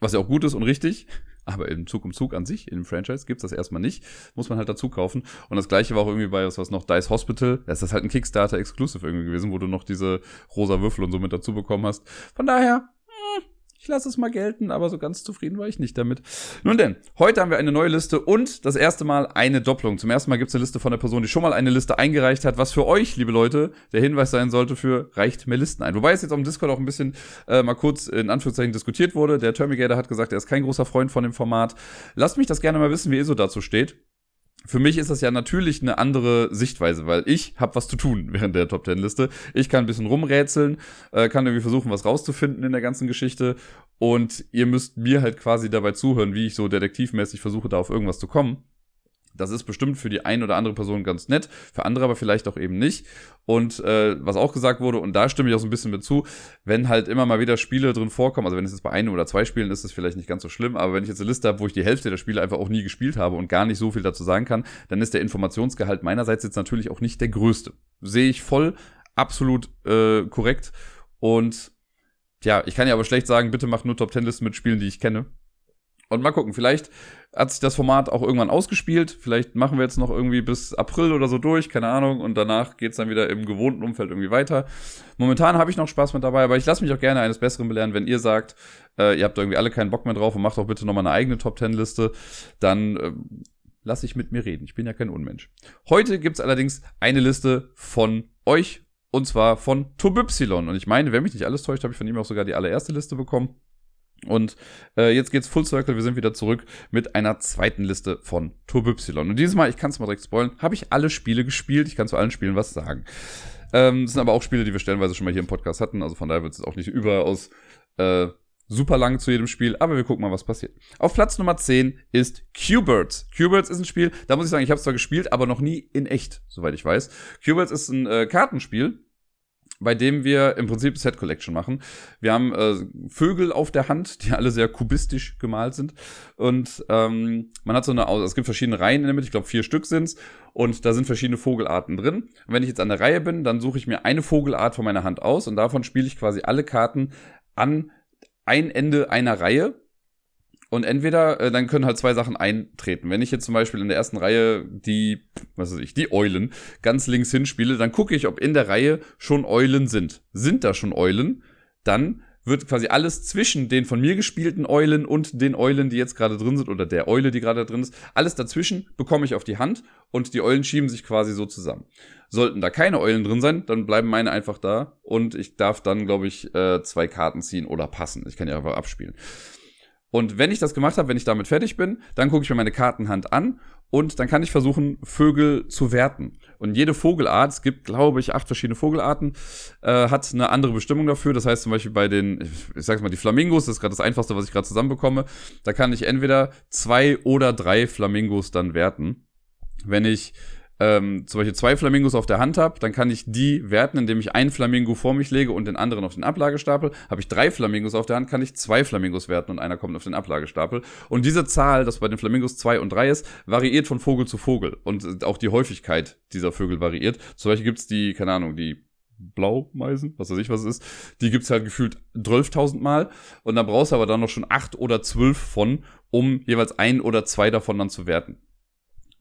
S1: was ja auch gut ist und richtig. Aber im Zug um Zug an sich, in dem Franchise, gibt's das erstmal nicht. Muss man halt dazu kaufen. Und das gleiche war auch irgendwie bei was, was noch Dice Hospital. Das ist halt ein Kickstarter-Exclusive irgendwie gewesen, wo du noch diese rosa Würfel und so mit dazu bekommen hast. Von daher, ich lasse es mal gelten, aber so ganz zufrieden war ich nicht damit. Nun denn, heute haben wir eine neue Liste und das erste Mal eine Doppelung. Zum ersten Mal gibt es eine Liste von der Person, die schon mal eine Liste eingereicht hat, was für euch, liebe Leute, der Hinweis sein sollte für reicht mehr Listen ein. Wobei es jetzt auf dem Discord auch ein bisschen äh, mal kurz in Anführungszeichen diskutiert wurde. Der Termigator hat gesagt, er ist kein großer Freund von dem Format. Lasst mich das gerne mal wissen, wie ihr so dazu steht für mich ist das ja natürlich eine andere Sichtweise, weil ich habe was zu tun während der Top Ten Liste. Ich kann ein bisschen rumrätseln, äh, kann irgendwie versuchen, was rauszufinden in der ganzen Geschichte und ihr müsst mir halt quasi dabei zuhören, wie ich so detektivmäßig versuche, da auf irgendwas zu kommen. Das ist bestimmt für die ein oder andere Person ganz nett, für andere aber vielleicht auch eben nicht. Und äh, was auch gesagt wurde, und da stimme ich auch so ein bisschen mit zu, wenn halt immer mal wieder Spiele drin vorkommen, also wenn es jetzt bei einem oder zwei Spielen ist, ist es vielleicht nicht ganz so schlimm, aber wenn ich jetzt eine Liste habe, wo ich die Hälfte der Spiele einfach auch nie gespielt habe und gar nicht so viel dazu sagen kann, dann ist der Informationsgehalt meinerseits jetzt natürlich auch nicht der größte. Sehe ich voll, absolut äh, korrekt. Und ja, ich kann ja aber schlecht sagen, bitte macht nur Top Ten Listen mit Spielen, die ich kenne. Und mal gucken, vielleicht hat sich das Format auch irgendwann ausgespielt. Vielleicht machen wir jetzt noch irgendwie bis April oder so durch, keine Ahnung. Und danach geht's dann wieder im gewohnten Umfeld irgendwie weiter. Momentan habe ich noch Spaß mit dabei, aber ich lasse mich auch gerne eines Besseren belehren. Wenn ihr sagt, äh, ihr habt irgendwie alle keinen Bock mehr drauf und macht auch bitte nochmal eine eigene Top-10-Liste, dann äh, lasse ich mit mir reden. Ich bin ja kein Unmensch. Heute gibt's allerdings eine Liste von euch. Und zwar von Tobypsilon. Und ich meine, wenn mich nicht alles täuscht, habe ich von ihm auch sogar die allererste Liste bekommen. Und äh, jetzt geht's Full Circle, wir sind wieder zurück mit einer zweiten Liste von Turbo Y. Und dieses Mal, ich kann es mal direkt spoilen, habe ich alle Spiele gespielt. Ich kann zu allen Spielen was sagen. Ähm, das sind aber auch Spiele, die wir stellenweise schon mal hier im Podcast hatten. Also von daher wird es auch nicht überaus äh, super lang zu jedem Spiel, aber wir gucken mal, was passiert. Auf Platz Nummer 10 ist Q-Birds. Q-Birds ist ein Spiel, da muss ich sagen, ich habe es zwar gespielt, aber noch nie in echt, soweit ich weiß. Q-Birds ist ein äh, Kartenspiel, bei dem wir im Prinzip Set Collection machen. Wir haben äh, Vögel auf der Hand, die alle sehr kubistisch gemalt sind. Und ähm, man hat so eine, es gibt verschiedene Reihen in der Mitte, ich glaube vier Stück sind's. Und da sind verschiedene Vogelarten drin. Und wenn ich jetzt an der Reihe bin, dann suche ich mir eine Vogelart von meiner Hand aus und davon spiele ich quasi alle Karten an ein Ende einer Reihe und entweder, äh, dann können halt zwei Sachen eintreten. Wenn ich jetzt zum Beispiel in der ersten Reihe die, was weiß ich, die Eulen ganz links hinspiele, dann gucke ich, ob in der Reihe schon Eulen sind. Sind da schon Eulen, dann wird quasi alles zwischen den von mir gespielten Eulen und den Eulen, die jetzt gerade drin sind, oder der Eule, die gerade drin ist, alles dazwischen bekomme ich auf die Hand und die Eulen schieben sich quasi so zusammen. Sollten da keine Eulen drin sein, dann bleiben meine einfach da und ich darf dann, glaube ich, äh, zwei Karten ziehen oder passen. Ich kann ja einfach abspielen. Und wenn ich das gemacht habe, wenn ich damit fertig bin, dann gucke ich mir meine Kartenhand an und dann kann ich versuchen, Vögel zu werten. Und jede Vogelart, es gibt, glaube ich, acht verschiedene Vogelarten, äh, hat eine andere Bestimmung dafür. Das heißt zum Beispiel bei den, ich sag's mal, die Flamingos, das ist gerade das Einfachste, was ich gerade zusammenbekomme. Da kann ich entweder zwei oder drei Flamingos dann werten. Wenn ich ähm, zum Beispiel zwei Flamingos auf der Hand habe, dann kann ich die werten, indem ich einen Flamingo vor mich lege und den anderen auf den Ablagestapel. Habe ich drei Flamingos auf der Hand, kann ich zwei Flamingos werten und einer kommt auf den Ablagestapel. Und diese Zahl, das bei den Flamingos zwei und drei ist, variiert von Vogel zu Vogel. Und auch die Häufigkeit dieser Vögel variiert. Zum Beispiel gibt's die, keine Ahnung, die Blaumeisen, was weiß ich, was es ist, die gibt's halt gefühlt 12.000 Mal und dann brauchst du aber dann noch schon acht oder zwölf von, um jeweils ein oder zwei davon dann zu werten.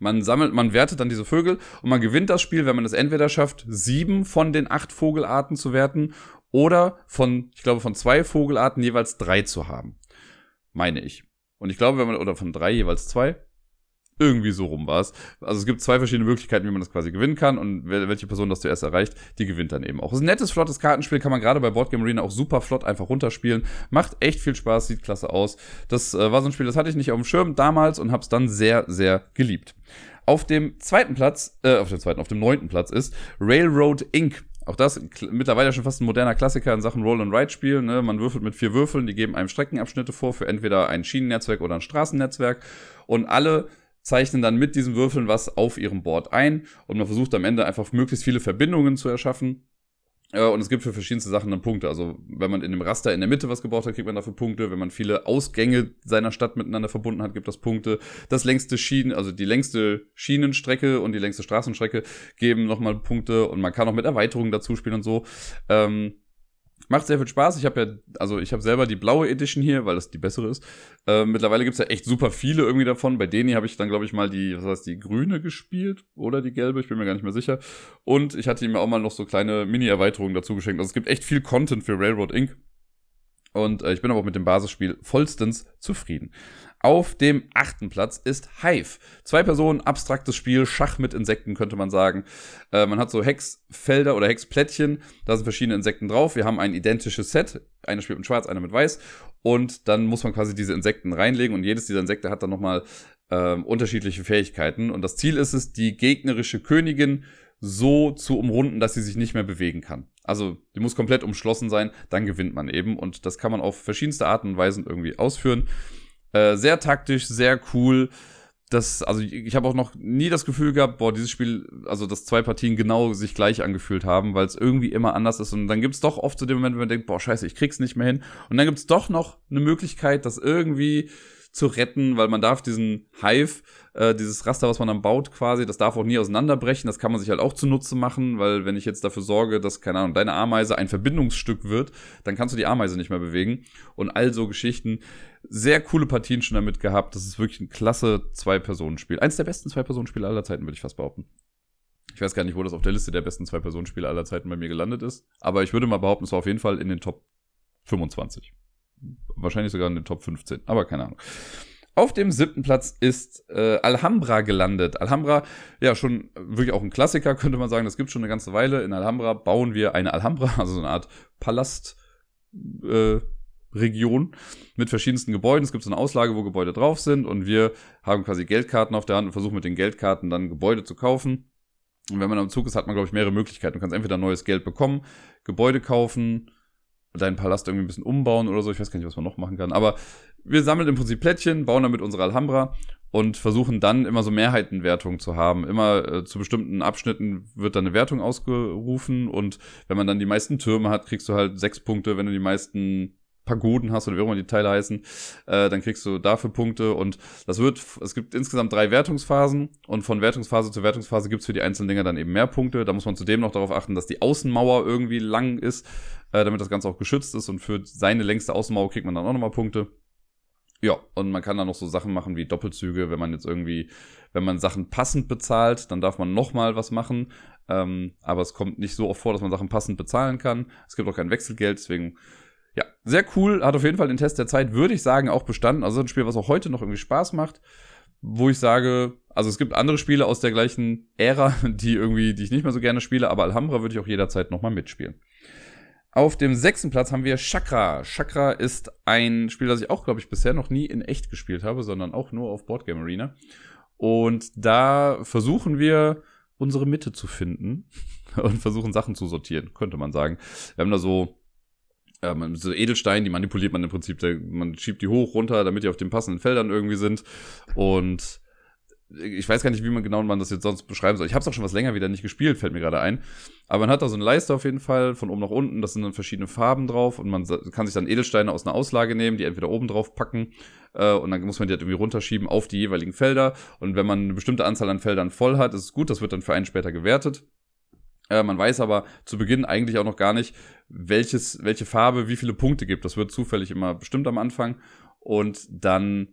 S1: Man sammelt, man wertet dann diese Vögel und man gewinnt das Spiel, wenn man es entweder schafft, sieben von den acht Vogelarten zu werten oder von, ich glaube, von zwei Vogelarten jeweils drei zu haben. Meine ich. Und ich glaube, wenn man, oder von drei jeweils zwei, irgendwie so rum war es. Also es gibt zwei verschiedene Möglichkeiten, wie man das quasi gewinnen kann und welche Person das zuerst erreicht, die gewinnt dann eben auch. Es ist ein nettes, flottes Kartenspiel, kann man gerade bei Boardgame Arena auch super flott einfach runterspielen. Macht echt viel Spaß, sieht klasse aus. Das äh, war so ein Spiel, das hatte ich nicht auf dem Schirm damals und hab's dann sehr, sehr geliebt. Auf dem zweiten Platz, äh, auf dem zweiten, auf dem neunten Platz ist Railroad Inc. Auch das mittlerweile schon fast ein moderner Klassiker in Sachen Roll-and-Ride-Spiel. Ne? Man würfelt mit vier Würfeln, die geben einem Streckenabschnitte vor für entweder ein Schienennetzwerk oder ein Straßennetzwerk. Und alle zeichnen dann mit diesen Würfeln was auf ihrem Board ein. Und man versucht am Ende einfach möglichst viele Verbindungen zu erschaffen. Äh, und es gibt für verschiedenste Sachen dann Punkte. Also wenn man in dem Raster in der Mitte was gebaut hat, kriegt man dafür Punkte. Wenn man viele Ausgänge seiner Stadt miteinander verbunden hat, gibt das Punkte. Das längste Schienen, also die längste Schienenstrecke und die längste Straßenstrecke geben nochmal Punkte. Und man kann auch mit Erweiterungen dazu spielen und so. Ähm, Macht sehr viel Spaß. Ich habe ja, also ich habe selber die blaue Edition hier, weil das die bessere ist. Äh, mittlerweile gibt's ja echt super viele irgendwie davon. Bei denen habe ich dann, glaube ich, mal die, was heißt, die grüne gespielt oder die gelbe, ich bin mir gar nicht mehr sicher. Und ich hatte ihm auch mal noch so kleine Mini-Erweiterungen dazu geschenkt. Also es gibt echt viel Content für Railroad Inc. Und äh, ich bin aber auch mit dem Basisspiel vollstens zufrieden. Auf dem achten Platz ist Hive. Zwei Personen, abstraktes Spiel, Schach mit Insekten könnte man sagen. Äh, man hat so Hexfelder oder Hexplättchen, da sind verschiedene Insekten drauf. Wir haben ein identisches Set, einer spielt mit Schwarz, einer mit Weiß. Und dann muss man quasi diese Insekten reinlegen und jedes dieser Insekte hat dann nochmal äh, unterschiedliche Fähigkeiten. Und das Ziel ist es, die gegnerische Königin so zu umrunden, dass sie sich nicht mehr bewegen kann. Also die muss komplett umschlossen sein, dann gewinnt man eben. Und das kann man auf verschiedenste Arten und Weisen irgendwie ausführen. Äh, sehr taktisch, sehr cool. Das, also ich, habe auch noch nie das Gefühl gehabt, boah, dieses Spiel, also dass zwei Partien genau sich gleich angefühlt haben, weil es irgendwie immer anders ist. Und dann gibt's doch oft zu so dem Moment, wenn man denkt, boah, scheiße, ich krieg's nicht mehr hin. Und dann gibt's doch noch eine Möglichkeit, das irgendwie zu retten, weil man darf diesen Hive, äh, dieses Raster, was man dann baut quasi, das darf auch nie auseinanderbrechen. Das kann man sich halt auch zunutze machen, weil wenn ich jetzt dafür sorge, dass, keine Ahnung, deine Ameise ein Verbindungsstück wird, dann kannst du die Ameise nicht mehr bewegen. Und all so Geschichten. Sehr coole Partien schon damit gehabt. Das ist wirklich ein klasse Zwei-Personen-Spiel. Eins der besten Zwei-Personen-Spiele aller Zeiten, würde ich fast behaupten. Ich weiß gar nicht, wo das auf der Liste der besten Zwei-Personen-Spiele aller Zeiten bei mir gelandet ist. Aber ich würde mal behaupten, es war auf jeden Fall in den Top 25 wahrscheinlich sogar in den Top 15, aber keine Ahnung. Auf dem siebten Platz ist äh, Alhambra gelandet. Alhambra, ja, schon wirklich auch ein Klassiker, könnte man sagen. Das gibt schon eine ganze Weile. In Alhambra bauen wir eine Alhambra, also so eine Art Palast. Äh, Region mit verschiedensten Gebäuden. Es gibt so eine Auslage, wo Gebäude drauf sind und wir haben quasi Geldkarten auf der Hand und versuchen mit den Geldkarten dann Gebäude zu kaufen. Und wenn man am Zug ist, hat man, glaube ich, mehrere Möglichkeiten. Du kannst entweder neues Geld bekommen, Gebäude kaufen, deinen Palast irgendwie ein bisschen umbauen oder so. Ich weiß gar nicht, was man noch machen kann. Aber wir sammeln im Prinzip Plättchen, bauen damit unsere Alhambra und versuchen dann immer so Mehrheitenwertungen zu haben. Immer äh, zu bestimmten Abschnitten wird dann eine Wertung ausgerufen und wenn man dann die meisten Türme hat, kriegst du halt sechs Punkte. Wenn du die meisten Pagoden hast oder wie auch immer die Teile heißen, äh, dann kriegst du dafür Punkte und das wird, es gibt insgesamt drei Wertungsphasen und von Wertungsphase zu Wertungsphase gibt's für die einzelnen Dinger dann eben mehr Punkte. Da muss man zudem noch darauf achten, dass die Außenmauer irgendwie lang ist, äh, damit das Ganze auch geschützt ist und für seine längste Außenmauer kriegt man dann auch nochmal Punkte. Ja, und man kann dann noch so Sachen machen wie Doppelzüge, wenn man jetzt irgendwie, wenn man Sachen passend bezahlt, dann darf man nochmal was machen. Ähm, aber es kommt nicht so oft vor, dass man Sachen passend bezahlen kann. Es gibt auch kein Wechselgeld, deswegen ja, sehr cool. Hat auf jeden Fall den Test der Zeit, würde ich sagen, auch bestanden. Also ein Spiel, was auch heute noch irgendwie Spaß macht. Wo ich sage, also es gibt andere Spiele aus der gleichen Ära, die irgendwie, die ich nicht mehr so gerne spiele, aber Alhambra würde ich auch jederzeit nochmal mitspielen. Auf dem sechsten Platz haben wir Chakra. Chakra ist ein Spiel, das ich auch, glaube ich, bisher noch nie in echt gespielt habe, sondern auch nur auf Boardgame Arena. Und da versuchen wir, unsere Mitte zu finden und versuchen Sachen zu sortieren, könnte man sagen. Wir haben da so ähm, so Edelsteine, die manipuliert man im Prinzip, man schiebt die hoch, runter, damit die auf den passenden Feldern irgendwie sind. Und ich weiß gar nicht, wie man genau man das jetzt sonst beschreiben soll. Ich habe es auch schon was länger wieder nicht gespielt, fällt mir gerade ein. Aber man hat da so eine Leiste auf jeden Fall, von oben nach unten, das sind dann verschiedene Farben drauf und man kann sich dann Edelsteine aus einer Auslage nehmen, die entweder oben drauf packen äh, und dann muss man die halt irgendwie runterschieben auf die jeweiligen Felder. Und wenn man eine bestimmte Anzahl an Feldern voll hat, ist es gut, das wird dann für einen später gewertet. Äh, man weiß aber zu Beginn eigentlich auch noch gar nicht, welches, welche Farbe wie viele Punkte gibt. Das wird zufällig immer bestimmt am Anfang. Und dann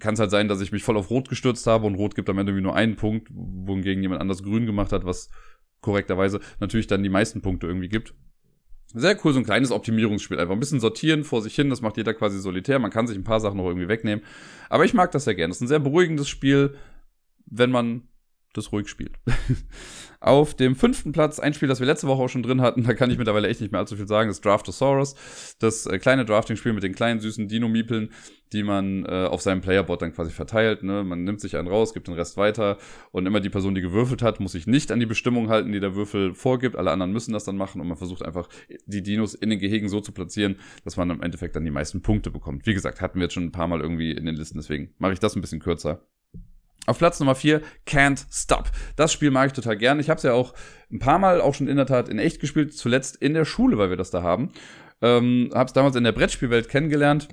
S1: kann es halt sein, dass ich mich voll auf Rot gestürzt habe und Rot gibt am Ende irgendwie nur einen Punkt, wohingegen jemand anders Grün gemacht hat, was korrekterweise natürlich dann die meisten Punkte irgendwie gibt. Sehr cool, so ein kleines Optimierungsspiel. Einfach ein bisschen sortieren vor sich hin, das macht jeder quasi solitär. Man kann sich ein paar Sachen noch irgendwie wegnehmen. Aber ich mag das sehr gerne. Das ist ein sehr beruhigendes Spiel, wenn man das ruhig spielt. Auf dem fünften Platz, ein Spiel, das wir letzte Woche auch schon drin hatten, da kann ich mittlerweile echt nicht mehr allzu viel sagen, ist Draftosaurus. Das äh, kleine Drafting-Spiel mit den kleinen süßen Dino-Miepeln, die man äh, auf seinem Playerboard dann quasi verteilt. Ne? Man nimmt sich einen raus, gibt den Rest weiter und immer die Person, die gewürfelt hat, muss sich nicht an die Bestimmung halten, die der Würfel vorgibt. Alle anderen müssen das dann machen und man versucht einfach, die Dinos in den Gehegen so zu platzieren, dass man im Endeffekt dann die meisten Punkte bekommt. Wie gesagt, hatten wir jetzt schon ein paar Mal irgendwie in den Listen, deswegen mache ich das ein bisschen kürzer. Auf Platz Nummer 4, Can't Stop. Das Spiel mag ich total gerne. Ich habe es ja auch ein paar Mal auch schon in der Tat in echt gespielt, zuletzt in der Schule, weil wir das da haben. Ähm, habe es damals in der Brettspielwelt kennengelernt.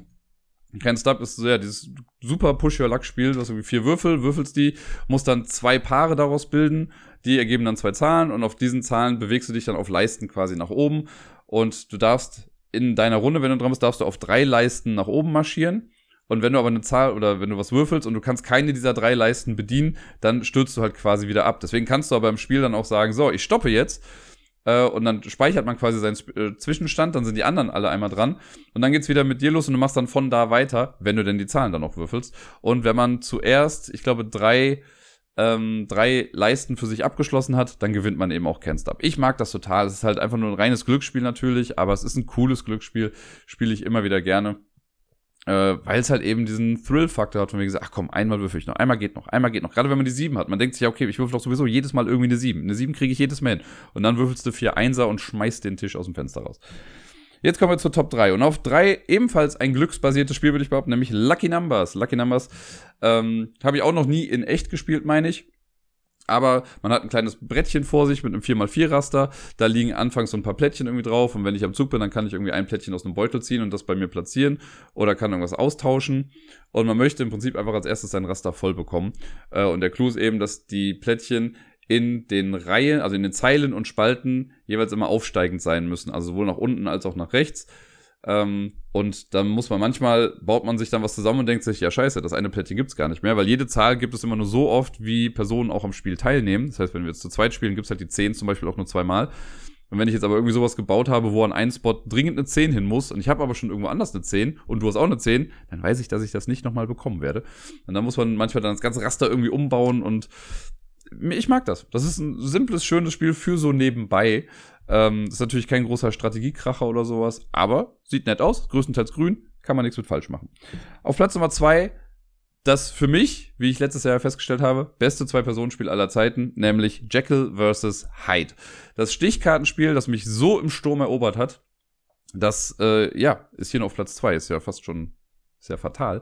S1: Can't Stop ist ja dieses super Push-Your-Luck-Spiel, du hast irgendwie vier Würfel, würfelst die, musst dann zwei Paare daraus bilden, die ergeben dann zwei Zahlen und auf diesen Zahlen bewegst du dich dann auf Leisten quasi nach oben und du darfst in deiner Runde, wenn du dran bist, darfst du auf drei Leisten nach oben marschieren und wenn du aber eine Zahl oder wenn du was würfelst und du kannst keine dieser drei Leisten bedienen, dann stürzt du halt quasi wieder ab. Deswegen kannst du aber im Spiel dann auch sagen, so, ich stoppe jetzt. Äh, und dann speichert man quasi seinen äh, Zwischenstand, dann sind die anderen alle einmal dran. Und dann geht's wieder mit dir los und du machst dann von da weiter, wenn du denn die Zahlen dann auch würfelst. Und wenn man zuerst, ich glaube, drei ähm, drei Leisten für sich abgeschlossen hat, dann gewinnt man eben auch Can't Stop. Ich mag das total. Es ist halt einfach nur ein reines Glücksspiel natürlich, aber es ist ein cooles Glücksspiel. Spiele ich immer wieder gerne. Äh, weil es halt eben diesen Thrill-Faktor hat, von mir gesagt, ach komm, einmal würfel ich noch, einmal geht noch, einmal geht noch. Gerade wenn man die sieben hat, man denkt sich ja, okay, ich würfel doch sowieso jedes Mal irgendwie eine sieben. Eine sieben kriege ich jedes Mal hin. Und dann würfelst du vier Einser und schmeißt den Tisch aus dem Fenster raus. Jetzt kommen wir zur Top 3. Und auf 3 ebenfalls ein glücksbasiertes Spiel, würde ich behaupten, nämlich Lucky Numbers. Lucky Numbers ähm, habe ich auch noch nie in echt gespielt, meine ich aber man hat ein kleines Brettchen vor sich mit einem 4x4-Raster. Da liegen anfangs so ein paar Plättchen irgendwie drauf. Und wenn ich am Zug bin, dann kann ich irgendwie ein Plättchen aus einem Beutel ziehen und das bei mir platzieren. Oder kann irgendwas austauschen. Und man möchte im Prinzip einfach als erstes sein Raster voll bekommen. Äh, und der Clou ist eben, dass die Plättchen in den Reihen, also in den Zeilen und Spalten jeweils immer aufsteigend sein müssen. Also sowohl nach unten als auch nach rechts. Ähm, und dann muss man manchmal, baut man sich dann was zusammen und denkt sich, ja scheiße, das eine Plättchen gibt's gar nicht mehr, weil jede Zahl gibt es immer nur so oft, wie Personen auch am Spiel teilnehmen. Das heißt, wenn wir jetzt zu zweit spielen, gibt's halt die 10 zum Beispiel auch nur zweimal. Und wenn ich jetzt aber irgendwie sowas gebaut habe, wo an einen Spot dringend eine 10 hin muss und ich habe aber schon irgendwo anders eine 10 und du hast auch eine 10, dann weiß ich, dass ich das nicht nochmal bekommen werde. Und dann muss man manchmal dann das ganze Raster irgendwie umbauen und ich mag das. Das ist ein simples, schönes Spiel für so nebenbei. Ähm, ist natürlich kein großer Strategiekracher oder sowas, aber sieht nett aus, größtenteils grün, kann man nichts mit falsch machen. Auf Platz Nummer zwei das für mich, wie ich letztes Jahr festgestellt habe, beste Zwei-Personen-Spiel aller Zeiten, nämlich Jekyll vs. Hyde. Das Stichkartenspiel, das mich so im Sturm erobert hat, das, äh, ja, ist hier noch auf Platz zwei, ist ja fast schon sehr fatal.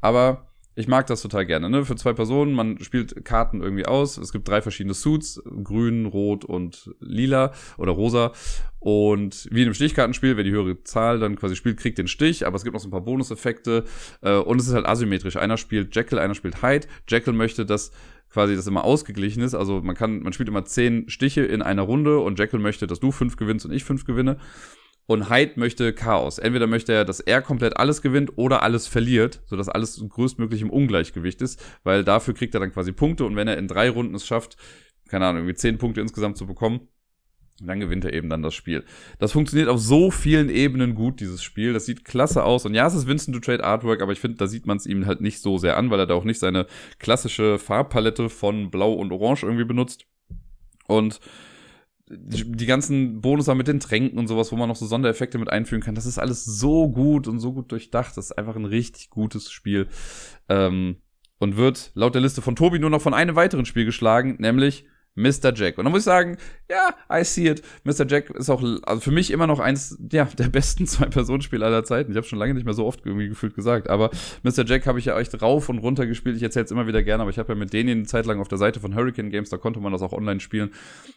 S1: Aber ich mag das total gerne, ne? Für zwei Personen, man spielt Karten irgendwie aus. Es gibt drei verschiedene Suits, grün, rot und lila oder rosa. Und wie in einem Stichkartenspiel, wer die höhere Zahl dann quasi spielt, kriegt den Stich, aber es gibt noch so ein paar Bonuseffekte. Äh, und es ist halt asymmetrisch. Einer spielt Jekyll, einer spielt Hyde. Jekyll möchte, dass quasi das immer ausgeglichen ist. Also man kann, man spielt immer zehn Stiche in einer Runde und Jekyll möchte, dass du fünf gewinnst und ich fünf gewinne. Und Hyde möchte Chaos. Entweder möchte er, dass er komplett alles gewinnt oder alles verliert, sodass alles größtmöglich im Ungleichgewicht ist, weil dafür kriegt er dann quasi Punkte und wenn er in drei Runden es schafft, keine Ahnung, irgendwie zehn Punkte insgesamt zu bekommen, dann gewinnt er eben dann das Spiel. Das funktioniert auf so vielen Ebenen gut, dieses Spiel. Das sieht klasse aus. Und ja, es ist Vincent to Trade Artwork, aber ich finde, da sieht man es ihm halt nicht so sehr an, weil er da auch nicht seine klassische Farbpalette von Blau und Orange irgendwie benutzt. Und die ganzen Bonus mit den Tränken und sowas, wo man noch so Sondereffekte mit einführen kann, das ist alles so gut und so gut durchdacht. Das ist einfach ein richtig gutes Spiel. Ähm, und wird laut der Liste von Tobi nur noch von einem weiteren Spiel geschlagen, nämlich Mr. Jack. Und dann muss ich sagen, ja, I see it. Mr. Jack ist auch also für mich immer noch eins ja, der besten Zwei-Personen-Spiele aller Zeiten. Ich habe schon lange nicht mehr so oft irgendwie gefühlt gesagt, aber Mr. Jack habe ich ja echt rauf und runter gespielt. Ich erzähle es immer wieder gerne, aber ich habe ja mit denen eine Zeit lang auf der Seite von Hurricane Games, da konnte man das auch online spielen.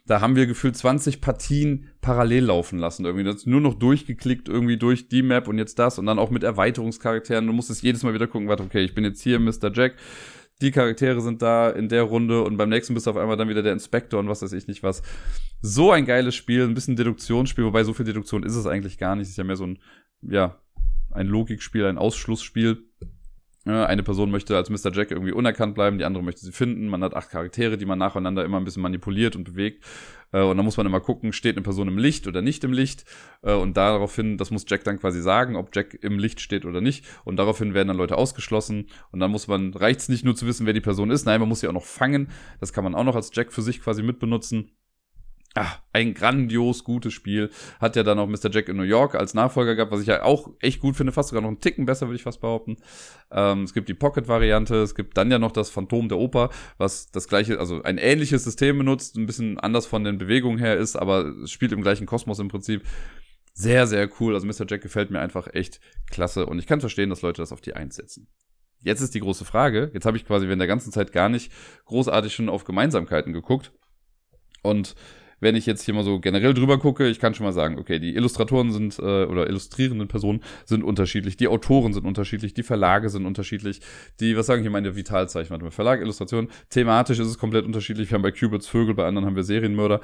S1: Da haben wir gefühlt 20 Partien parallel laufen lassen. Irgendwie das nur noch durchgeklickt, irgendwie durch die Map und jetzt das und dann auch mit Erweiterungscharakteren. Du musstest jedes Mal wieder gucken, warte, okay, ich bin jetzt hier Mr. Jack die Charaktere sind da in der Runde und beim nächsten bist du auf einmal dann wieder der Inspektor und was weiß ich nicht was. So ein geiles Spiel, ein bisschen Deduktionsspiel, wobei so viel Deduktion ist es eigentlich gar nicht. Es ist ja mehr so ein, ja, ein Logikspiel, ein Ausschlussspiel. Eine Person möchte als Mr. Jack irgendwie unerkannt bleiben, die andere möchte sie finden. Man hat acht Charaktere, die man nacheinander immer ein bisschen manipuliert und bewegt. Äh, und dann muss man immer gucken, steht eine Person im Licht oder nicht im Licht. Äh, und daraufhin, das muss Jack dann quasi sagen, ob Jack im Licht steht oder nicht. Und daraufhin werden dann Leute ausgeschlossen. Und dann muss man, reicht es nicht nur zu wissen, wer die Person ist. Nein, man muss sie auch noch fangen. Das kann man auch noch als Jack für sich quasi mitbenutzen. Ah, ein grandios gutes Spiel. Hat ja dann auch Mr. Jack in New York als Nachfolger gehabt, was ich ja auch echt gut finde, fast sogar noch einen Ticken besser, würde ich fast behaupten. Ähm, es gibt die Pocket-Variante, es gibt dann ja noch das Phantom der Oper, was das gleiche, also ein ähnliches System benutzt, ein bisschen anders von den Bewegungen her ist, aber es spielt im gleichen Kosmos im Prinzip. Sehr, sehr cool. Also Mr. Jack gefällt mir einfach echt klasse und ich kann verstehen, dass Leute das auf die einsetzen. Jetzt ist die große Frage, jetzt habe ich quasi während der ganzen Zeit gar nicht großartig schon auf Gemeinsamkeiten geguckt und wenn ich jetzt hier mal so generell drüber gucke, ich kann schon mal sagen, okay, die Illustratoren sind äh, oder illustrierenden Personen sind unterschiedlich, die Autoren sind unterschiedlich, die Verlage sind unterschiedlich, die, was sagen hier meine Vitalzeichen, warte mal, Verlag, Illustration, thematisch ist es komplett unterschiedlich. Wir haben bei Cubits Vögel, bei anderen haben wir Serienmörder.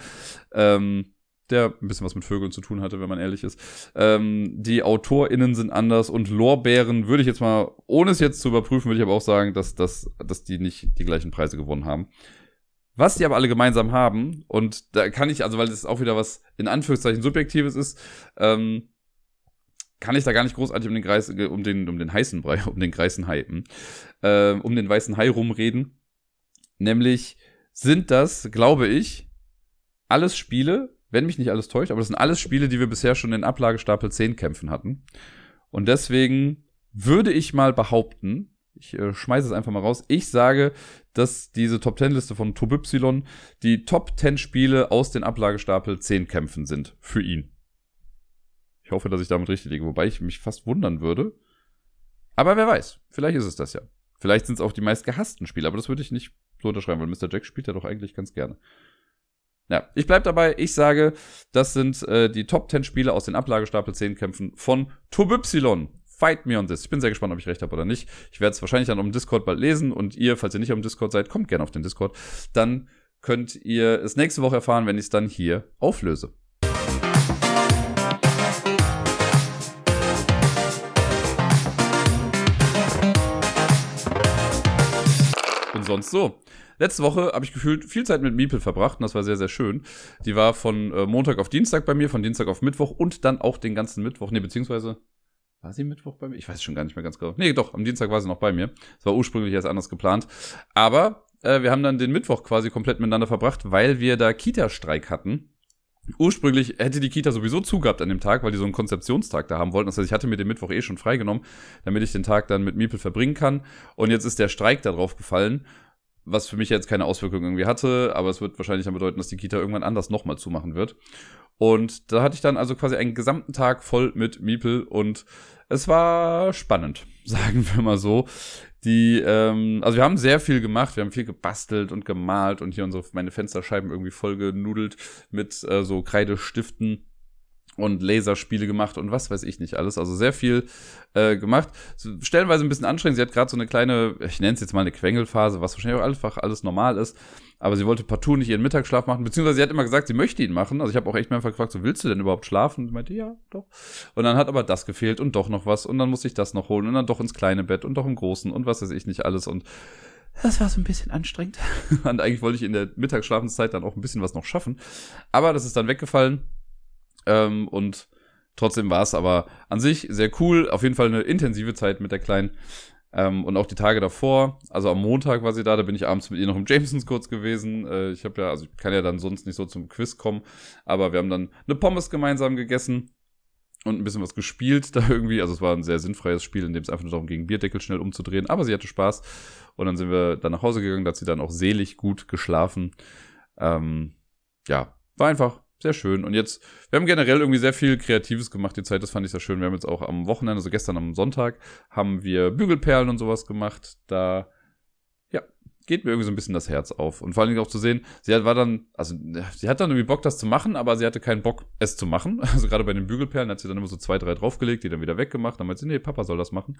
S1: Ähm, der ein bisschen was mit Vögeln zu tun hatte, wenn man ehrlich ist. Ähm, die AutorInnen sind anders und Lorbeeren würde ich jetzt mal, ohne es jetzt zu überprüfen, würde ich aber auch sagen, dass, dass, dass die nicht die gleichen Preise gewonnen haben. Was die aber alle gemeinsam haben, und da kann ich, also weil das auch wieder was in Anführungszeichen Subjektives ist, ähm, kann ich da gar nicht großartig um den Kreis, um den, um den heißen Brei, um den Kreisen Hai, äh, um den weißen Hai rumreden. Nämlich sind das, glaube ich, alles Spiele, wenn mich nicht alles täuscht, aber das sind alles Spiele, die wir bisher schon in Ablagestapel 10 kämpfen hatten. Und deswegen würde ich mal behaupten, ich äh, schmeiße es einfach mal raus. Ich sage, dass diese Top 10 Liste von Tobypsilon die Top 10 Spiele aus den Ablagestapel 10 Kämpfen sind. Für ihn. Ich hoffe, dass ich damit richtig liege, wobei ich mich fast wundern würde. Aber wer weiß, vielleicht ist es das ja. Vielleicht sind es auch die meist gehassten Spiele, aber das würde ich nicht so unterschreiben, weil Mr. Jack spielt ja doch eigentlich ganz gerne. Ja, ich bleib dabei. Ich sage, das sind äh, die Top 10 Spiele aus den Ablagestapel 10 Kämpfen von Tobypsilon. Fight me on this. Ich bin sehr gespannt, ob ich recht habe oder nicht. Ich werde es wahrscheinlich dann um Discord bald lesen und ihr, falls ihr nicht am Discord seid, kommt gerne auf den Discord. Dann könnt ihr es nächste Woche erfahren, wenn ich es dann hier auflöse. Und sonst so. Letzte Woche habe ich gefühlt viel Zeit mit Miepel verbracht und das war sehr, sehr schön. Die war von äh, Montag auf Dienstag bei mir, von Dienstag auf Mittwoch und dann auch den ganzen Mittwoch, nee, beziehungsweise war sie Mittwoch bei mir? Ich weiß schon gar nicht mehr ganz genau. Nee, doch, am Dienstag war sie noch bei mir. Es war ursprünglich erst anders geplant. Aber äh, wir haben dann den Mittwoch quasi komplett miteinander verbracht, weil wir da Kita-Streik hatten. Ursprünglich hätte die Kita sowieso zugehabt an dem Tag, weil die so einen Konzeptionstag da haben wollten. Das heißt, ich hatte mir den Mittwoch eh schon freigenommen, damit ich den Tag dann mit Miepel verbringen kann. Und jetzt ist der Streik da drauf gefallen, was für mich jetzt keine Auswirkungen irgendwie hatte, aber es wird wahrscheinlich dann bedeuten, dass die Kita irgendwann anders nochmal zumachen wird. Und da hatte ich dann also quasi einen gesamten Tag voll mit Miepel und es war spannend, sagen wir mal so. Die, ähm, also wir haben sehr viel gemacht, wir haben viel gebastelt und gemalt und hier unsere meine Fensterscheiben irgendwie voll genudelt mit äh, so Kreidestiften und Laserspiele gemacht und was weiß ich nicht alles. Also sehr viel äh, gemacht. Stellenweise ein bisschen anstrengend. Sie hat gerade so eine kleine, ich nenne es jetzt mal eine Quengelphase, was wahrscheinlich auch einfach alles normal ist. Aber sie wollte partout nicht ihren Mittagsschlaf machen, beziehungsweise sie hat immer gesagt, sie möchte ihn machen. Also ich habe auch echt mehrfach gefragt, so willst du denn überhaupt schlafen? Und sie meinte, ja, doch. Und dann hat aber das gefehlt und doch noch was und dann musste ich das noch holen und dann doch ins kleine Bett und doch im großen und was weiß ich nicht alles und das war so ein bisschen anstrengend. und eigentlich wollte ich in der Mittagsschlafenszeit dann auch ein bisschen was noch schaffen. Aber das ist dann weggefallen. Ähm, und trotzdem war es aber an sich sehr cool. Auf jeden Fall eine intensive Zeit mit der Kleinen. Ähm, und auch die Tage davor, also am Montag war sie da, da bin ich abends mit ihr noch im Jamesons kurz gewesen. Äh, ich habe ja, also ich kann ja dann sonst nicht so zum Quiz kommen, aber wir haben dann eine Pommes gemeinsam gegessen und ein bisschen was gespielt da irgendwie. Also es war ein sehr sinnfreies Spiel, in dem es einfach nur darum ging, Bierdeckel schnell umzudrehen. Aber sie hatte Spaß. Und dann sind wir dann nach Hause gegangen, da hat sie dann auch selig gut geschlafen. Ähm, ja, war einfach sehr schön. Und jetzt, wir haben generell irgendwie sehr viel Kreatives gemacht die Zeit, das fand ich sehr schön. Wir haben jetzt auch am Wochenende, also gestern am Sonntag, haben wir Bügelperlen und sowas gemacht. Da, ja, geht mir irgendwie so ein bisschen das Herz auf. Und vor allen Dingen auch zu sehen, sie hat, war dann, also sie hat dann irgendwie Bock, das zu machen, aber sie hatte keinen Bock, es zu machen. Also gerade bei den Bügelperlen hat sie dann immer so zwei, drei draufgelegt, die dann wieder weggemacht. Dann meinte sie, nee, Papa soll das machen.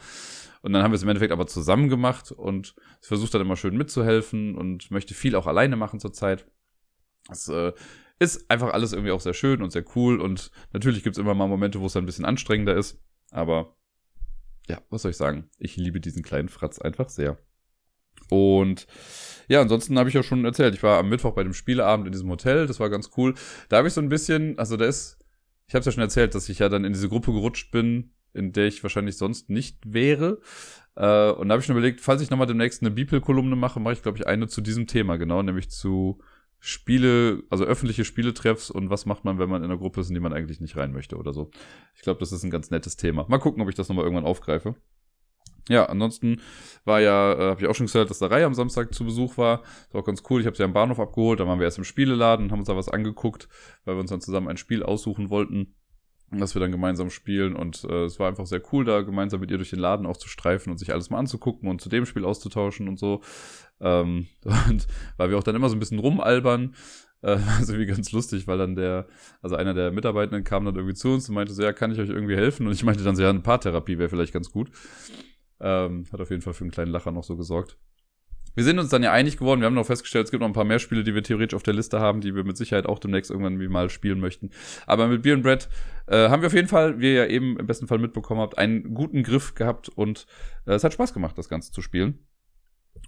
S1: Und dann haben wir es im Endeffekt aber zusammen gemacht und sie versucht dann immer schön mitzuhelfen und möchte viel auch alleine machen zurzeit. Das äh, ist einfach alles irgendwie auch sehr schön und sehr cool. Und natürlich gibt es immer mal Momente, wo es ein bisschen anstrengender ist. Aber ja, was soll ich sagen? Ich liebe diesen kleinen Fratz einfach sehr. Und ja, ansonsten habe ich ja schon erzählt, ich war am Mittwoch bei dem Spieleabend in diesem Hotel, das war ganz cool. Da habe ich so ein bisschen, also da ist, ich habe es ja schon erzählt, dass ich ja dann in diese Gruppe gerutscht bin, in der ich wahrscheinlich sonst nicht wäre. Äh, und da habe ich schon überlegt, falls ich nochmal demnächst eine Bibel-Kolumne mache, mache ich, glaube ich, eine zu diesem Thema, genau, nämlich zu Spiele, also öffentliche Spieletreffs und was macht man, wenn man in einer Gruppe ist, in die man eigentlich nicht rein möchte oder so. Ich glaube, das ist ein ganz nettes Thema. Mal gucken, ob ich das nochmal irgendwann aufgreife. Ja, ansonsten war ja, äh, habe ich auch schon gesagt, dass der Reihe am Samstag zu Besuch war. Das war auch ganz cool. Ich habe sie am Bahnhof abgeholt, dann waren wir erst im Spieleladen und haben uns da was angeguckt, weil wir uns dann zusammen ein Spiel aussuchen wollten dass wir dann gemeinsam spielen und äh, es war einfach sehr cool, da gemeinsam mit ihr durch den Laden auch zu streifen und sich alles mal anzugucken und zu dem Spiel auszutauschen und so. Ähm, und weil wir auch dann immer so ein bisschen rumalbern, äh, also wie ganz lustig, weil dann der, also einer der Mitarbeitenden kam dann irgendwie zu uns und meinte so, ja, kann ich euch irgendwie helfen? Und ich meinte dann so, ja, eine Paartherapie wäre vielleicht ganz gut. Ähm, hat auf jeden Fall für einen kleinen Lacher noch so gesorgt. Wir sind uns dann ja einig geworden. Wir haben noch festgestellt, es gibt noch ein paar mehr Spiele, die wir theoretisch auf der Liste haben, die wir mit Sicherheit auch demnächst irgendwann mal spielen möchten. Aber mit Beer and Bread äh, haben wir auf jeden Fall, wie ihr ja eben im besten Fall mitbekommen habt, einen guten Griff gehabt und äh, es hat Spaß gemacht, das Ganze zu spielen.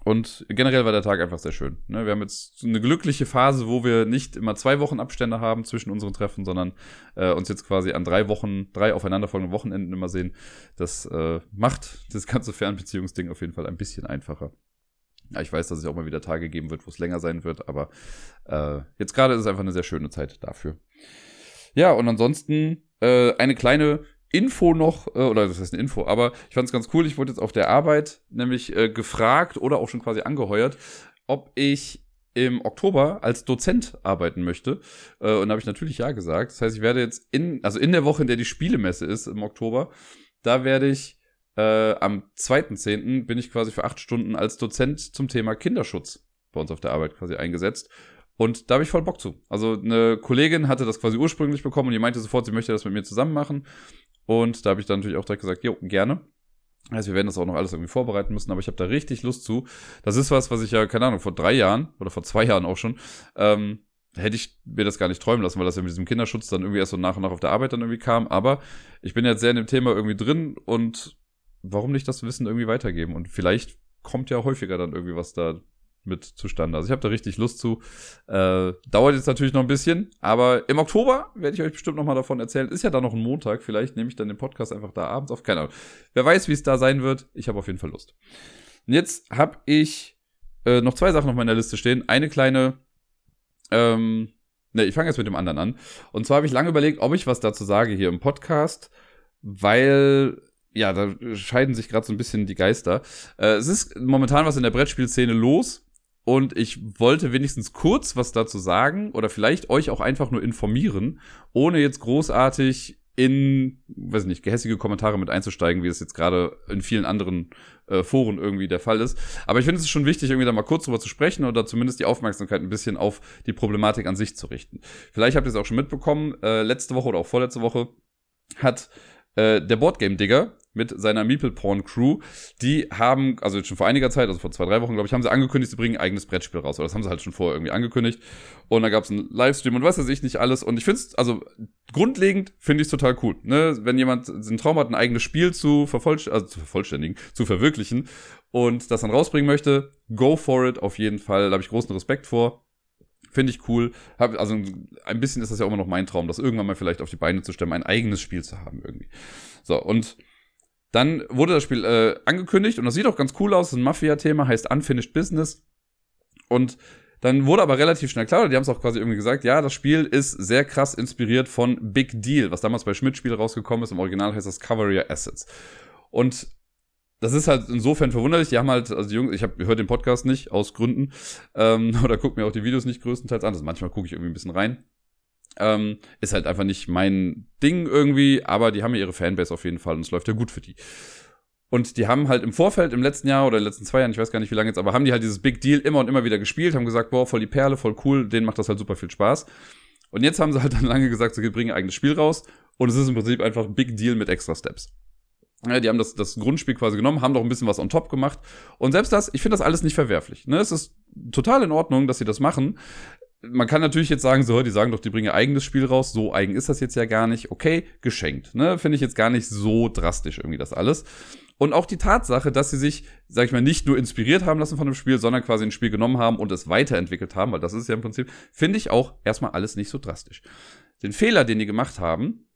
S1: Und generell war der Tag einfach sehr schön. Ne? Wir haben jetzt eine glückliche Phase, wo wir nicht immer zwei Wochen Abstände haben zwischen unseren Treffen, sondern äh, uns jetzt quasi an drei Wochen, drei aufeinanderfolgenden Wochenenden immer sehen. Das äh, macht das ganze Fernbeziehungsding auf jeden Fall ein bisschen einfacher. Ja, ich weiß, dass es auch mal wieder Tage geben wird, wo es länger sein wird, aber äh, jetzt gerade ist es einfach eine sehr schöne Zeit dafür. Ja, und ansonsten äh, eine kleine Info noch, äh, oder das heißt eine Info, aber ich fand es ganz cool. Ich wurde jetzt auf der Arbeit nämlich äh, gefragt oder auch schon quasi angeheuert, ob ich im Oktober als Dozent arbeiten möchte. Äh, und da habe ich natürlich ja gesagt. Das heißt, ich werde jetzt in, also in der Woche, in der die Spielemesse ist im Oktober, da werde ich äh, am 2.10. bin ich quasi für acht Stunden als Dozent zum Thema Kinderschutz bei uns auf der Arbeit quasi eingesetzt. Und da habe ich voll Bock zu. Also eine Kollegin hatte das quasi ursprünglich bekommen und die meinte sofort, sie möchte das mit mir zusammen machen. Und da habe ich dann natürlich auch direkt gesagt, jo, gerne. Also wir werden das auch noch alles irgendwie vorbereiten müssen, aber ich habe da richtig Lust zu. Das ist was, was ich ja, keine Ahnung, vor drei Jahren oder vor zwei Jahren auch schon, ähm, hätte ich mir das gar nicht träumen lassen, weil das ja mit diesem Kinderschutz dann irgendwie erst so nach und nach auf der Arbeit dann irgendwie kam. Aber ich bin jetzt sehr in dem Thema irgendwie drin und warum nicht das Wissen irgendwie weitergeben? Und vielleicht kommt ja häufiger dann irgendwie was da mit zustande. Also ich habe da richtig Lust zu. Äh, dauert jetzt natürlich noch ein bisschen, aber im Oktober werde ich euch bestimmt noch mal davon erzählen. Ist ja da noch ein Montag, vielleicht nehme ich dann den Podcast einfach da abends auf. Keine Ahnung. Wer weiß, wie es da sein wird. Ich habe auf jeden Fall Lust. Und jetzt habe ich äh, noch zwei Sachen auf meiner Liste stehen. Eine kleine, ähm, ne, ich fange jetzt mit dem anderen an. Und zwar habe ich lange überlegt, ob ich was dazu sage hier im Podcast, weil ja, da scheiden sich gerade so ein bisschen die Geister. Äh, es ist momentan was in der Brettspielszene los und ich wollte wenigstens kurz was dazu sagen oder vielleicht euch auch einfach nur informieren, ohne jetzt großartig in, weiß nicht, gehässige Kommentare mit einzusteigen, wie es jetzt gerade in vielen anderen äh, Foren irgendwie der Fall ist. Aber ich finde es schon wichtig, irgendwie da mal kurz drüber zu sprechen oder zumindest die Aufmerksamkeit ein bisschen auf die Problematik an sich zu richten. Vielleicht habt ihr es auch schon mitbekommen, äh, letzte Woche oder auch vorletzte Woche hat äh, der Boardgame Digger mit seiner Meeple Porn Crew, die haben, also jetzt schon vor einiger Zeit, also vor zwei, drei Wochen, glaube ich, haben sie angekündigt, sie bringen ein eigenes Brettspiel raus. Oder das haben sie halt schon vorher irgendwie angekündigt. Und da gab es einen Livestream und was weiß ich nicht alles. Und ich finde es, also grundlegend finde ich es total cool. Ne? Wenn jemand einen Traum hat, ein eigenes Spiel zu, vervollst also zu vervollständigen, zu verwirklichen und das dann rausbringen möchte, go for it auf jeden Fall. Da habe ich großen Respekt vor. Finde ich cool. Hab, also ein bisschen ist das ja auch immer noch mein Traum, das irgendwann mal vielleicht auf die Beine zu stemmen, ein eigenes Spiel zu haben irgendwie. So, und dann wurde das Spiel äh, angekündigt und das sieht auch ganz cool aus. Ein Mafia-Thema, heißt Unfinished Business. Und dann wurde aber relativ schnell klar, die haben es auch quasi irgendwie gesagt, ja, das Spiel ist sehr krass inspiriert von Big Deal, was damals bei Schmidt-Spiel rausgekommen ist. Im Original heißt das Cover Your Assets. Und das ist halt insofern verwunderlich. Die haben halt, also die Jungs, ich habe höre den Podcast nicht aus Gründen ähm, oder gucke mir auch die Videos nicht größtenteils an. Also manchmal gucke ich irgendwie ein bisschen rein. Ähm, ist halt einfach nicht mein Ding irgendwie, aber die haben ja ihre Fanbase auf jeden Fall und es läuft ja gut für die. Und die haben halt im Vorfeld, im letzten Jahr oder in den letzten zwei Jahren, ich weiß gar nicht wie lange jetzt, aber haben die halt dieses Big Deal immer und immer wieder gespielt, haben gesagt, boah, voll die Perle, voll cool, denen macht das halt super viel Spaß. Und jetzt haben sie halt dann lange gesagt, sie bringen ein eigenes Spiel raus und es ist im Prinzip einfach ein Big Deal mit extra Steps. Ja, die haben das, das Grundspiel quasi genommen, haben doch ein bisschen was on top gemacht. Und selbst das, ich finde das alles nicht verwerflich. Ne? Es ist total in Ordnung, dass sie das machen man kann natürlich jetzt sagen, so, die sagen doch, die bringen ihr eigenes Spiel raus. So eigen ist das jetzt ja gar nicht. Okay, geschenkt. Ne? Finde ich jetzt gar nicht so drastisch irgendwie das alles. Und auch die Tatsache, dass sie sich, sag ich mal, nicht nur inspiriert haben lassen von dem Spiel, sondern quasi ein Spiel genommen haben und es weiterentwickelt haben, weil das ist ja im Prinzip, finde ich auch erstmal alles nicht so drastisch. Den Fehler, den die gemacht haben,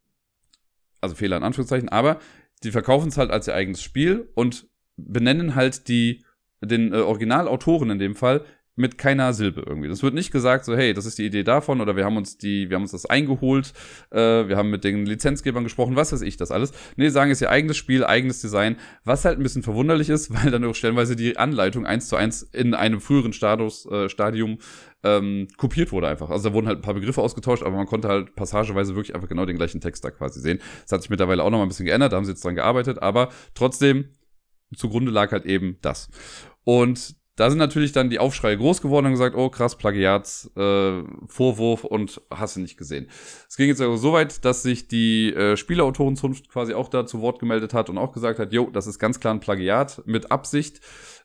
S1: also Fehler in Anführungszeichen, aber die verkaufen es halt als ihr eigenes Spiel und benennen halt die, den äh, Originalautoren in dem Fall mit keiner Silbe irgendwie. Das wird nicht gesagt, so, hey, das ist die Idee davon oder wir haben uns die, wir haben uns das eingeholt, äh, wir haben mit den Lizenzgebern gesprochen, was weiß ich, das alles. Nee, sagen, es ihr eigenes Spiel, eigenes Design, was halt ein bisschen verwunderlich ist, weil dann auch stellenweise die Anleitung eins zu eins in einem früheren Status, äh, Stadium ähm, kopiert wurde einfach. Also da wurden halt ein paar Begriffe ausgetauscht, aber man konnte halt passageweise wirklich einfach genau den gleichen Text da quasi sehen. Das hat sich mittlerweile auch noch mal ein bisschen geändert, da haben sie jetzt dran gearbeitet, aber trotzdem zugrunde lag halt eben das. Und da sind natürlich dann die Aufschreie groß geworden und gesagt, oh krass, Plagiats, äh, Vorwurf und hast du nicht gesehen. Es ging jetzt also so weit, dass sich die äh, Spieleautorenzunft quasi auch da zu Wort gemeldet hat und auch gesagt hat, jo, das ist ganz klar ein Plagiat mit Absicht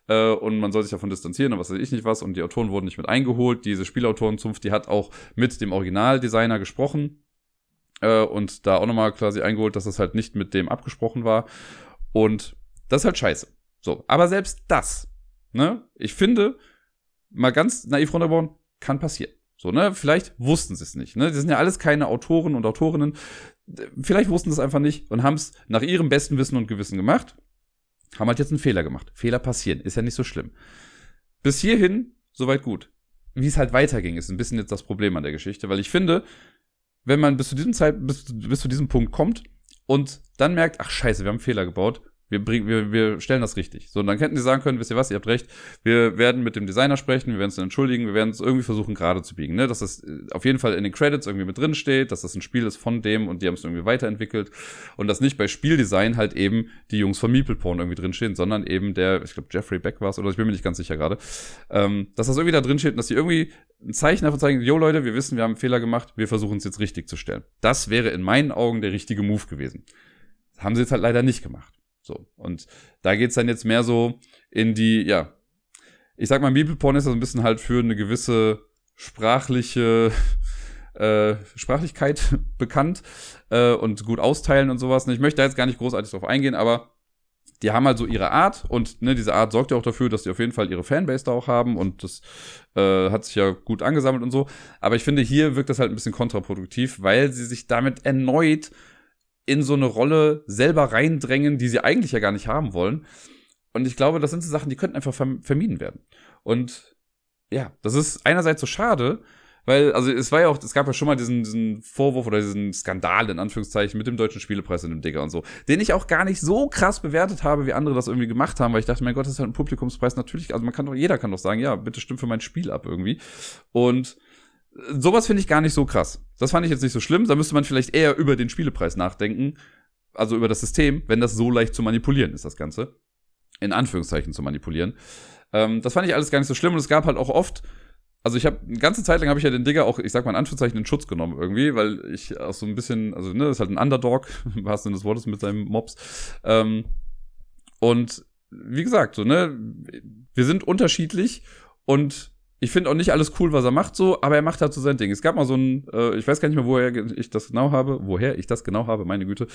S1: äh, und man soll sich davon distanzieren und was weiß ich nicht was und die Autoren wurden nicht mit eingeholt. Diese Spielautorenzunft, die hat auch mit dem Originaldesigner gesprochen äh, und da auch nochmal quasi eingeholt, dass das halt nicht mit dem abgesprochen war und das ist halt scheiße. So, aber selbst das Ne? Ich finde, mal ganz naiv runterbauen, kann passieren. So, ne? Vielleicht wussten sie es nicht. Ne? Das sind ja alles keine Autoren und Autorinnen. Vielleicht wussten sie es einfach nicht und haben es nach ihrem besten Wissen und Gewissen gemacht. Haben halt jetzt einen Fehler gemacht. Fehler passieren, ist ja nicht so schlimm. Bis hierhin, soweit gut. Wie es halt weiterging, ist ein bisschen jetzt das Problem an der Geschichte, weil ich finde, wenn man bis zu diesem Zeit, bis, bis zu diesem Punkt kommt und dann merkt, ach scheiße, wir haben einen Fehler gebaut, wir, bringen, wir, wir stellen das richtig. So, und dann hätten sie sagen können, wisst ihr was, ihr habt recht, wir werden mit dem Designer sprechen, wir werden es entschuldigen, wir werden es irgendwie versuchen gerade zu biegen, ne? Dass das äh, auf jeden Fall in den Credits irgendwie mit drin steht, dass das ein Spiel ist von dem und die haben es irgendwie weiterentwickelt und dass nicht bei Spieldesign halt eben die Jungs von Meeple Porn irgendwie drinstehen, sondern eben der, ich glaube Jeffrey Beck war es, oder ich bin mir nicht ganz sicher gerade, ähm, dass das irgendwie da drin steht und dass die irgendwie ein Zeichen davon zeigen, jo Leute, wir wissen, wir haben einen Fehler gemacht, wir versuchen es jetzt richtig zu stellen. Das wäre in meinen Augen der richtige Move gewesen. Das haben sie jetzt halt leider nicht gemacht. So. Und da geht's dann jetzt mehr so in die, ja, ich sag mal, Bibelporn ist so ein bisschen halt für eine gewisse sprachliche äh, Sprachlichkeit bekannt äh, und gut austeilen und sowas. Und ich möchte da jetzt gar nicht großartig drauf eingehen, aber die haben halt so ihre Art und ne, diese Art sorgt ja auch dafür, dass die auf jeden Fall ihre Fanbase da auch haben und das äh, hat sich ja gut angesammelt und so. Aber ich finde, hier wirkt das halt ein bisschen kontraproduktiv, weil sie sich damit erneut in so eine Rolle selber reindrängen, die sie eigentlich ja gar nicht haben wollen. Und ich glaube, das sind so Sachen, die könnten einfach vermieden werden. Und ja, das ist einerseits so schade, weil, also es war ja auch, es gab ja schon mal diesen, diesen Vorwurf oder diesen Skandal in Anführungszeichen mit dem deutschen Spielepreis und dem Digger und so, den ich auch gar nicht so krass bewertet habe, wie andere das irgendwie gemacht haben, weil ich dachte, mein Gott, das ist halt ein Publikumspreis, natürlich, also man kann doch, jeder kann doch sagen, ja, bitte stimmt für mein Spiel ab irgendwie. Und sowas finde ich gar nicht so krass. Das fand ich jetzt nicht so schlimm. Da müsste man vielleicht eher über den Spielepreis nachdenken. Also über das System, wenn das so leicht zu manipulieren ist, das Ganze. In Anführungszeichen zu manipulieren. Ähm, das fand ich alles gar nicht so schlimm und es gab halt auch oft, also ich habe eine ganze Zeit lang habe ich ja den Digger auch, ich sag mal in Anführungszeichen, in Schutz genommen irgendwie, weil ich auch so ein bisschen, also ne, das ist halt ein Underdog, im wahrsten Sinne des Wortes mit seinem Mobs. Ähm, und wie gesagt, so, ne, wir sind unterschiedlich und ich finde auch nicht alles cool, was er macht, so, aber er macht halt so sein Ding. Es gab mal so ein, äh, ich weiß gar nicht mehr, woher ich das genau habe, woher ich das genau habe, meine Güte.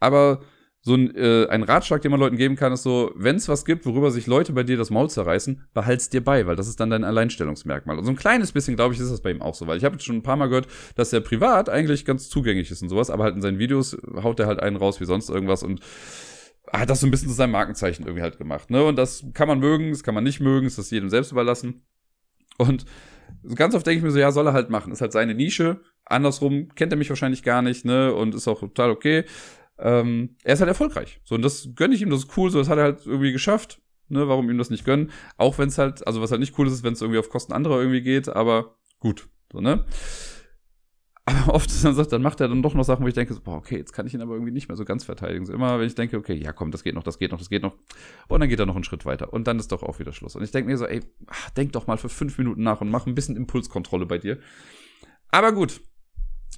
S1: Aber so ein, äh, ein Ratschlag, den man Leuten geben kann, ist so, wenn es was gibt, worüber sich Leute bei dir das Maul zerreißen, behalt's dir bei, weil das ist dann dein Alleinstellungsmerkmal. Und so ein kleines bisschen, glaube ich, ist das bei ihm auch so, weil ich habe schon ein paar Mal gehört, dass er privat eigentlich ganz zugänglich ist und sowas, aber halt in seinen Videos haut er halt einen raus wie sonst irgendwas und hat das so ein bisschen zu seinem Markenzeichen irgendwie halt gemacht. Ne? Und das kann man mögen, das kann man nicht mögen, ist das jedem selbst überlassen. Und ganz oft denke ich mir so, ja, soll er halt machen. Ist halt seine Nische. Andersrum kennt er mich wahrscheinlich gar nicht, ne? Und ist auch total okay. Ähm, er ist halt erfolgreich. So, und das gönne ich ihm, das ist cool, so, das hat er halt irgendwie geschafft. Ne, warum ihm das nicht gönnen? Auch wenn es halt, also was halt nicht cool ist, ist, wenn es irgendwie auf Kosten anderer irgendwie geht, aber gut. So, ne? Aber oft ist dann, sagt, dann macht er dann doch noch Sachen, wo ich denke, so, boah, okay, jetzt kann ich ihn aber irgendwie nicht mehr so ganz verteidigen. So immer, wenn ich denke, okay, ja komm, das geht noch, das geht noch, das geht noch. Und dann geht er noch einen Schritt weiter. Und dann ist doch auch wieder Schluss. Und ich denke mir so, ey, ach, denk doch mal für fünf Minuten nach und mach ein bisschen Impulskontrolle bei dir. Aber gut,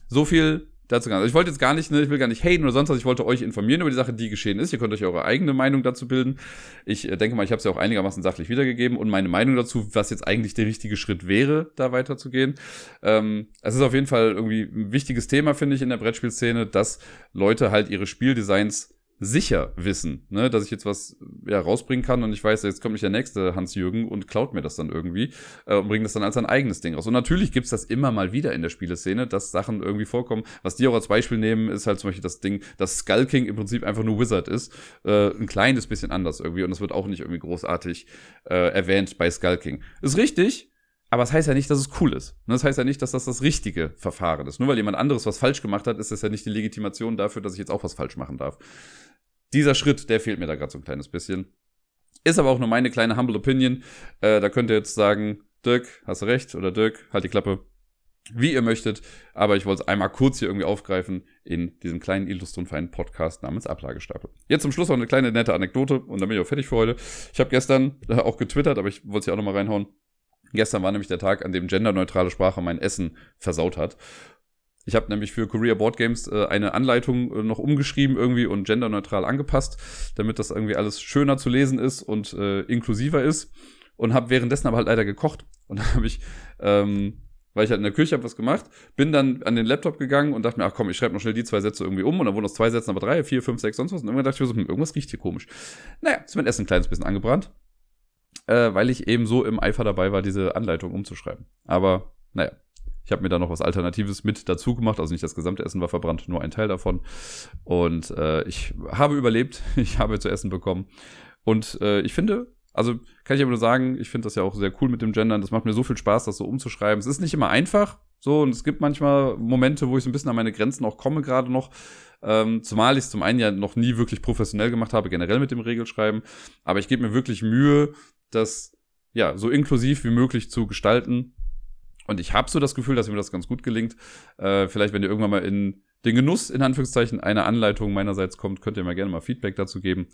S1: so viel dazu ganz. Also ich wollte jetzt gar nicht, ne, ich will gar nicht haten oder sonst was, ich wollte euch informieren über die Sache, die geschehen ist. Ihr könnt euch eure eigene Meinung dazu bilden. Ich äh, denke mal, ich habe es ja auch einigermaßen sachlich wiedergegeben und meine Meinung dazu, was jetzt eigentlich der richtige Schritt wäre, da weiterzugehen. Ähm, es ist auf jeden Fall irgendwie ein wichtiges Thema, finde ich, in der Brettspielszene, dass Leute halt ihre Spieldesigns sicher wissen, ne, dass ich jetzt was ja, rausbringen kann und ich weiß, jetzt kommt nicht der nächste Hans-Jürgen und klaut mir das dann irgendwie äh, und bringt das dann als sein eigenes Ding raus. Und natürlich gibt's das immer mal wieder in der Spieleszene, dass Sachen irgendwie vorkommen. Was die auch als Beispiel nehmen, ist halt zum Beispiel das Ding, dass Skull King im Prinzip einfach nur Wizard ist. Äh, ein kleines bisschen anders irgendwie und das wird auch nicht irgendwie großartig äh, erwähnt bei Skull King. Ist richtig, aber es das heißt ja nicht, dass es cool ist. Das heißt ja nicht, dass das das richtige Verfahren ist. Nur weil jemand anderes was falsch gemacht hat, ist das ja nicht die Legitimation dafür, dass ich jetzt auch was falsch machen darf dieser Schritt, der fehlt mir da gerade so ein kleines bisschen. Ist aber auch nur meine kleine humble Opinion. Äh, da könnt ihr jetzt sagen, Dirk, hast du recht, oder Dirk, halt die Klappe, wie ihr möchtet. Aber ich wollte es einmal kurz hier irgendwie aufgreifen in diesem kleinen illustren feinen Podcast namens Ablagestapel. Jetzt zum Schluss noch eine kleine nette Anekdote und dann bin ich auch fertig für heute. Ich habe gestern äh, auch getwittert, aber ich wollte es hier auch nochmal reinhauen. Gestern war nämlich der Tag, an dem genderneutrale Sprache mein Essen versaut hat. Ich habe nämlich für Korea Board Games äh, eine Anleitung äh, noch umgeschrieben irgendwie und genderneutral angepasst, damit das irgendwie alles schöner zu lesen ist und äh, inklusiver ist. Und habe währenddessen aber halt leider gekocht. Und dann habe ich, ähm, weil ich halt in der Küche habe was gemacht, bin dann an den Laptop gegangen und dachte mir, ach komm, ich schreibe noch schnell die zwei Sätze irgendwie um. Und dann wurden aus zwei Sätzen aber drei, vier, fünf, sechs, sonst was. Und irgendwann dachte ich mir so, hm, irgendwas riecht hier komisch. Naja, ist mein Essen ein kleines bisschen angebrannt. Äh, weil ich eben so im Eifer dabei war, diese Anleitung umzuschreiben. Aber naja, ich habe mir da noch was Alternatives mit dazu gemacht. Also nicht das gesamte Essen war verbrannt, nur ein Teil davon. Und äh, ich habe überlebt. Ich habe zu essen bekommen. Und äh, ich finde, also kann ich aber nur sagen, ich finde das ja auch sehr cool mit dem Gendern. Das macht mir so viel Spaß, das so umzuschreiben. Es ist nicht immer einfach. So, und es gibt manchmal Momente, wo ich so ein bisschen an meine Grenzen auch komme, gerade noch. Ähm, zumal ich es zum einen ja noch nie wirklich professionell gemacht habe, generell mit dem Regelschreiben. Aber ich gebe mir wirklich Mühe, das ja so inklusiv wie möglich zu gestalten und ich habe so das Gefühl, dass mir das ganz gut gelingt. Äh, vielleicht, wenn ihr irgendwann mal in den Genuss, in Anführungszeichen, einer Anleitung meinerseits kommt, könnt ihr mir gerne mal Feedback dazu geben.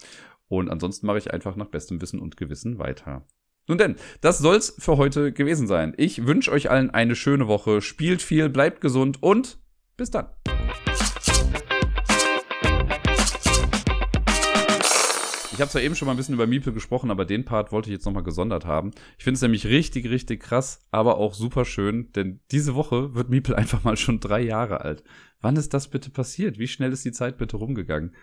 S1: Und ansonsten mache ich einfach nach bestem Wissen und Gewissen weiter. Nun denn, das soll's für heute gewesen sein. Ich wünsche euch allen eine schöne Woche. Spielt viel, bleibt gesund und bis dann. Habe zwar eben schon mal ein bisschen über Miepel gesprochen, aber den Part wollte ich jetzt nochmal gesondert haben. Ich finde es nämlich richtig, richtig krass, aber auch super schön, denn diese Woche wird Miepel einfach mal schon drei Jahre alt. Wann ist das bitte passiert? Wie schnell ist die Zeit bitte rumgegangen?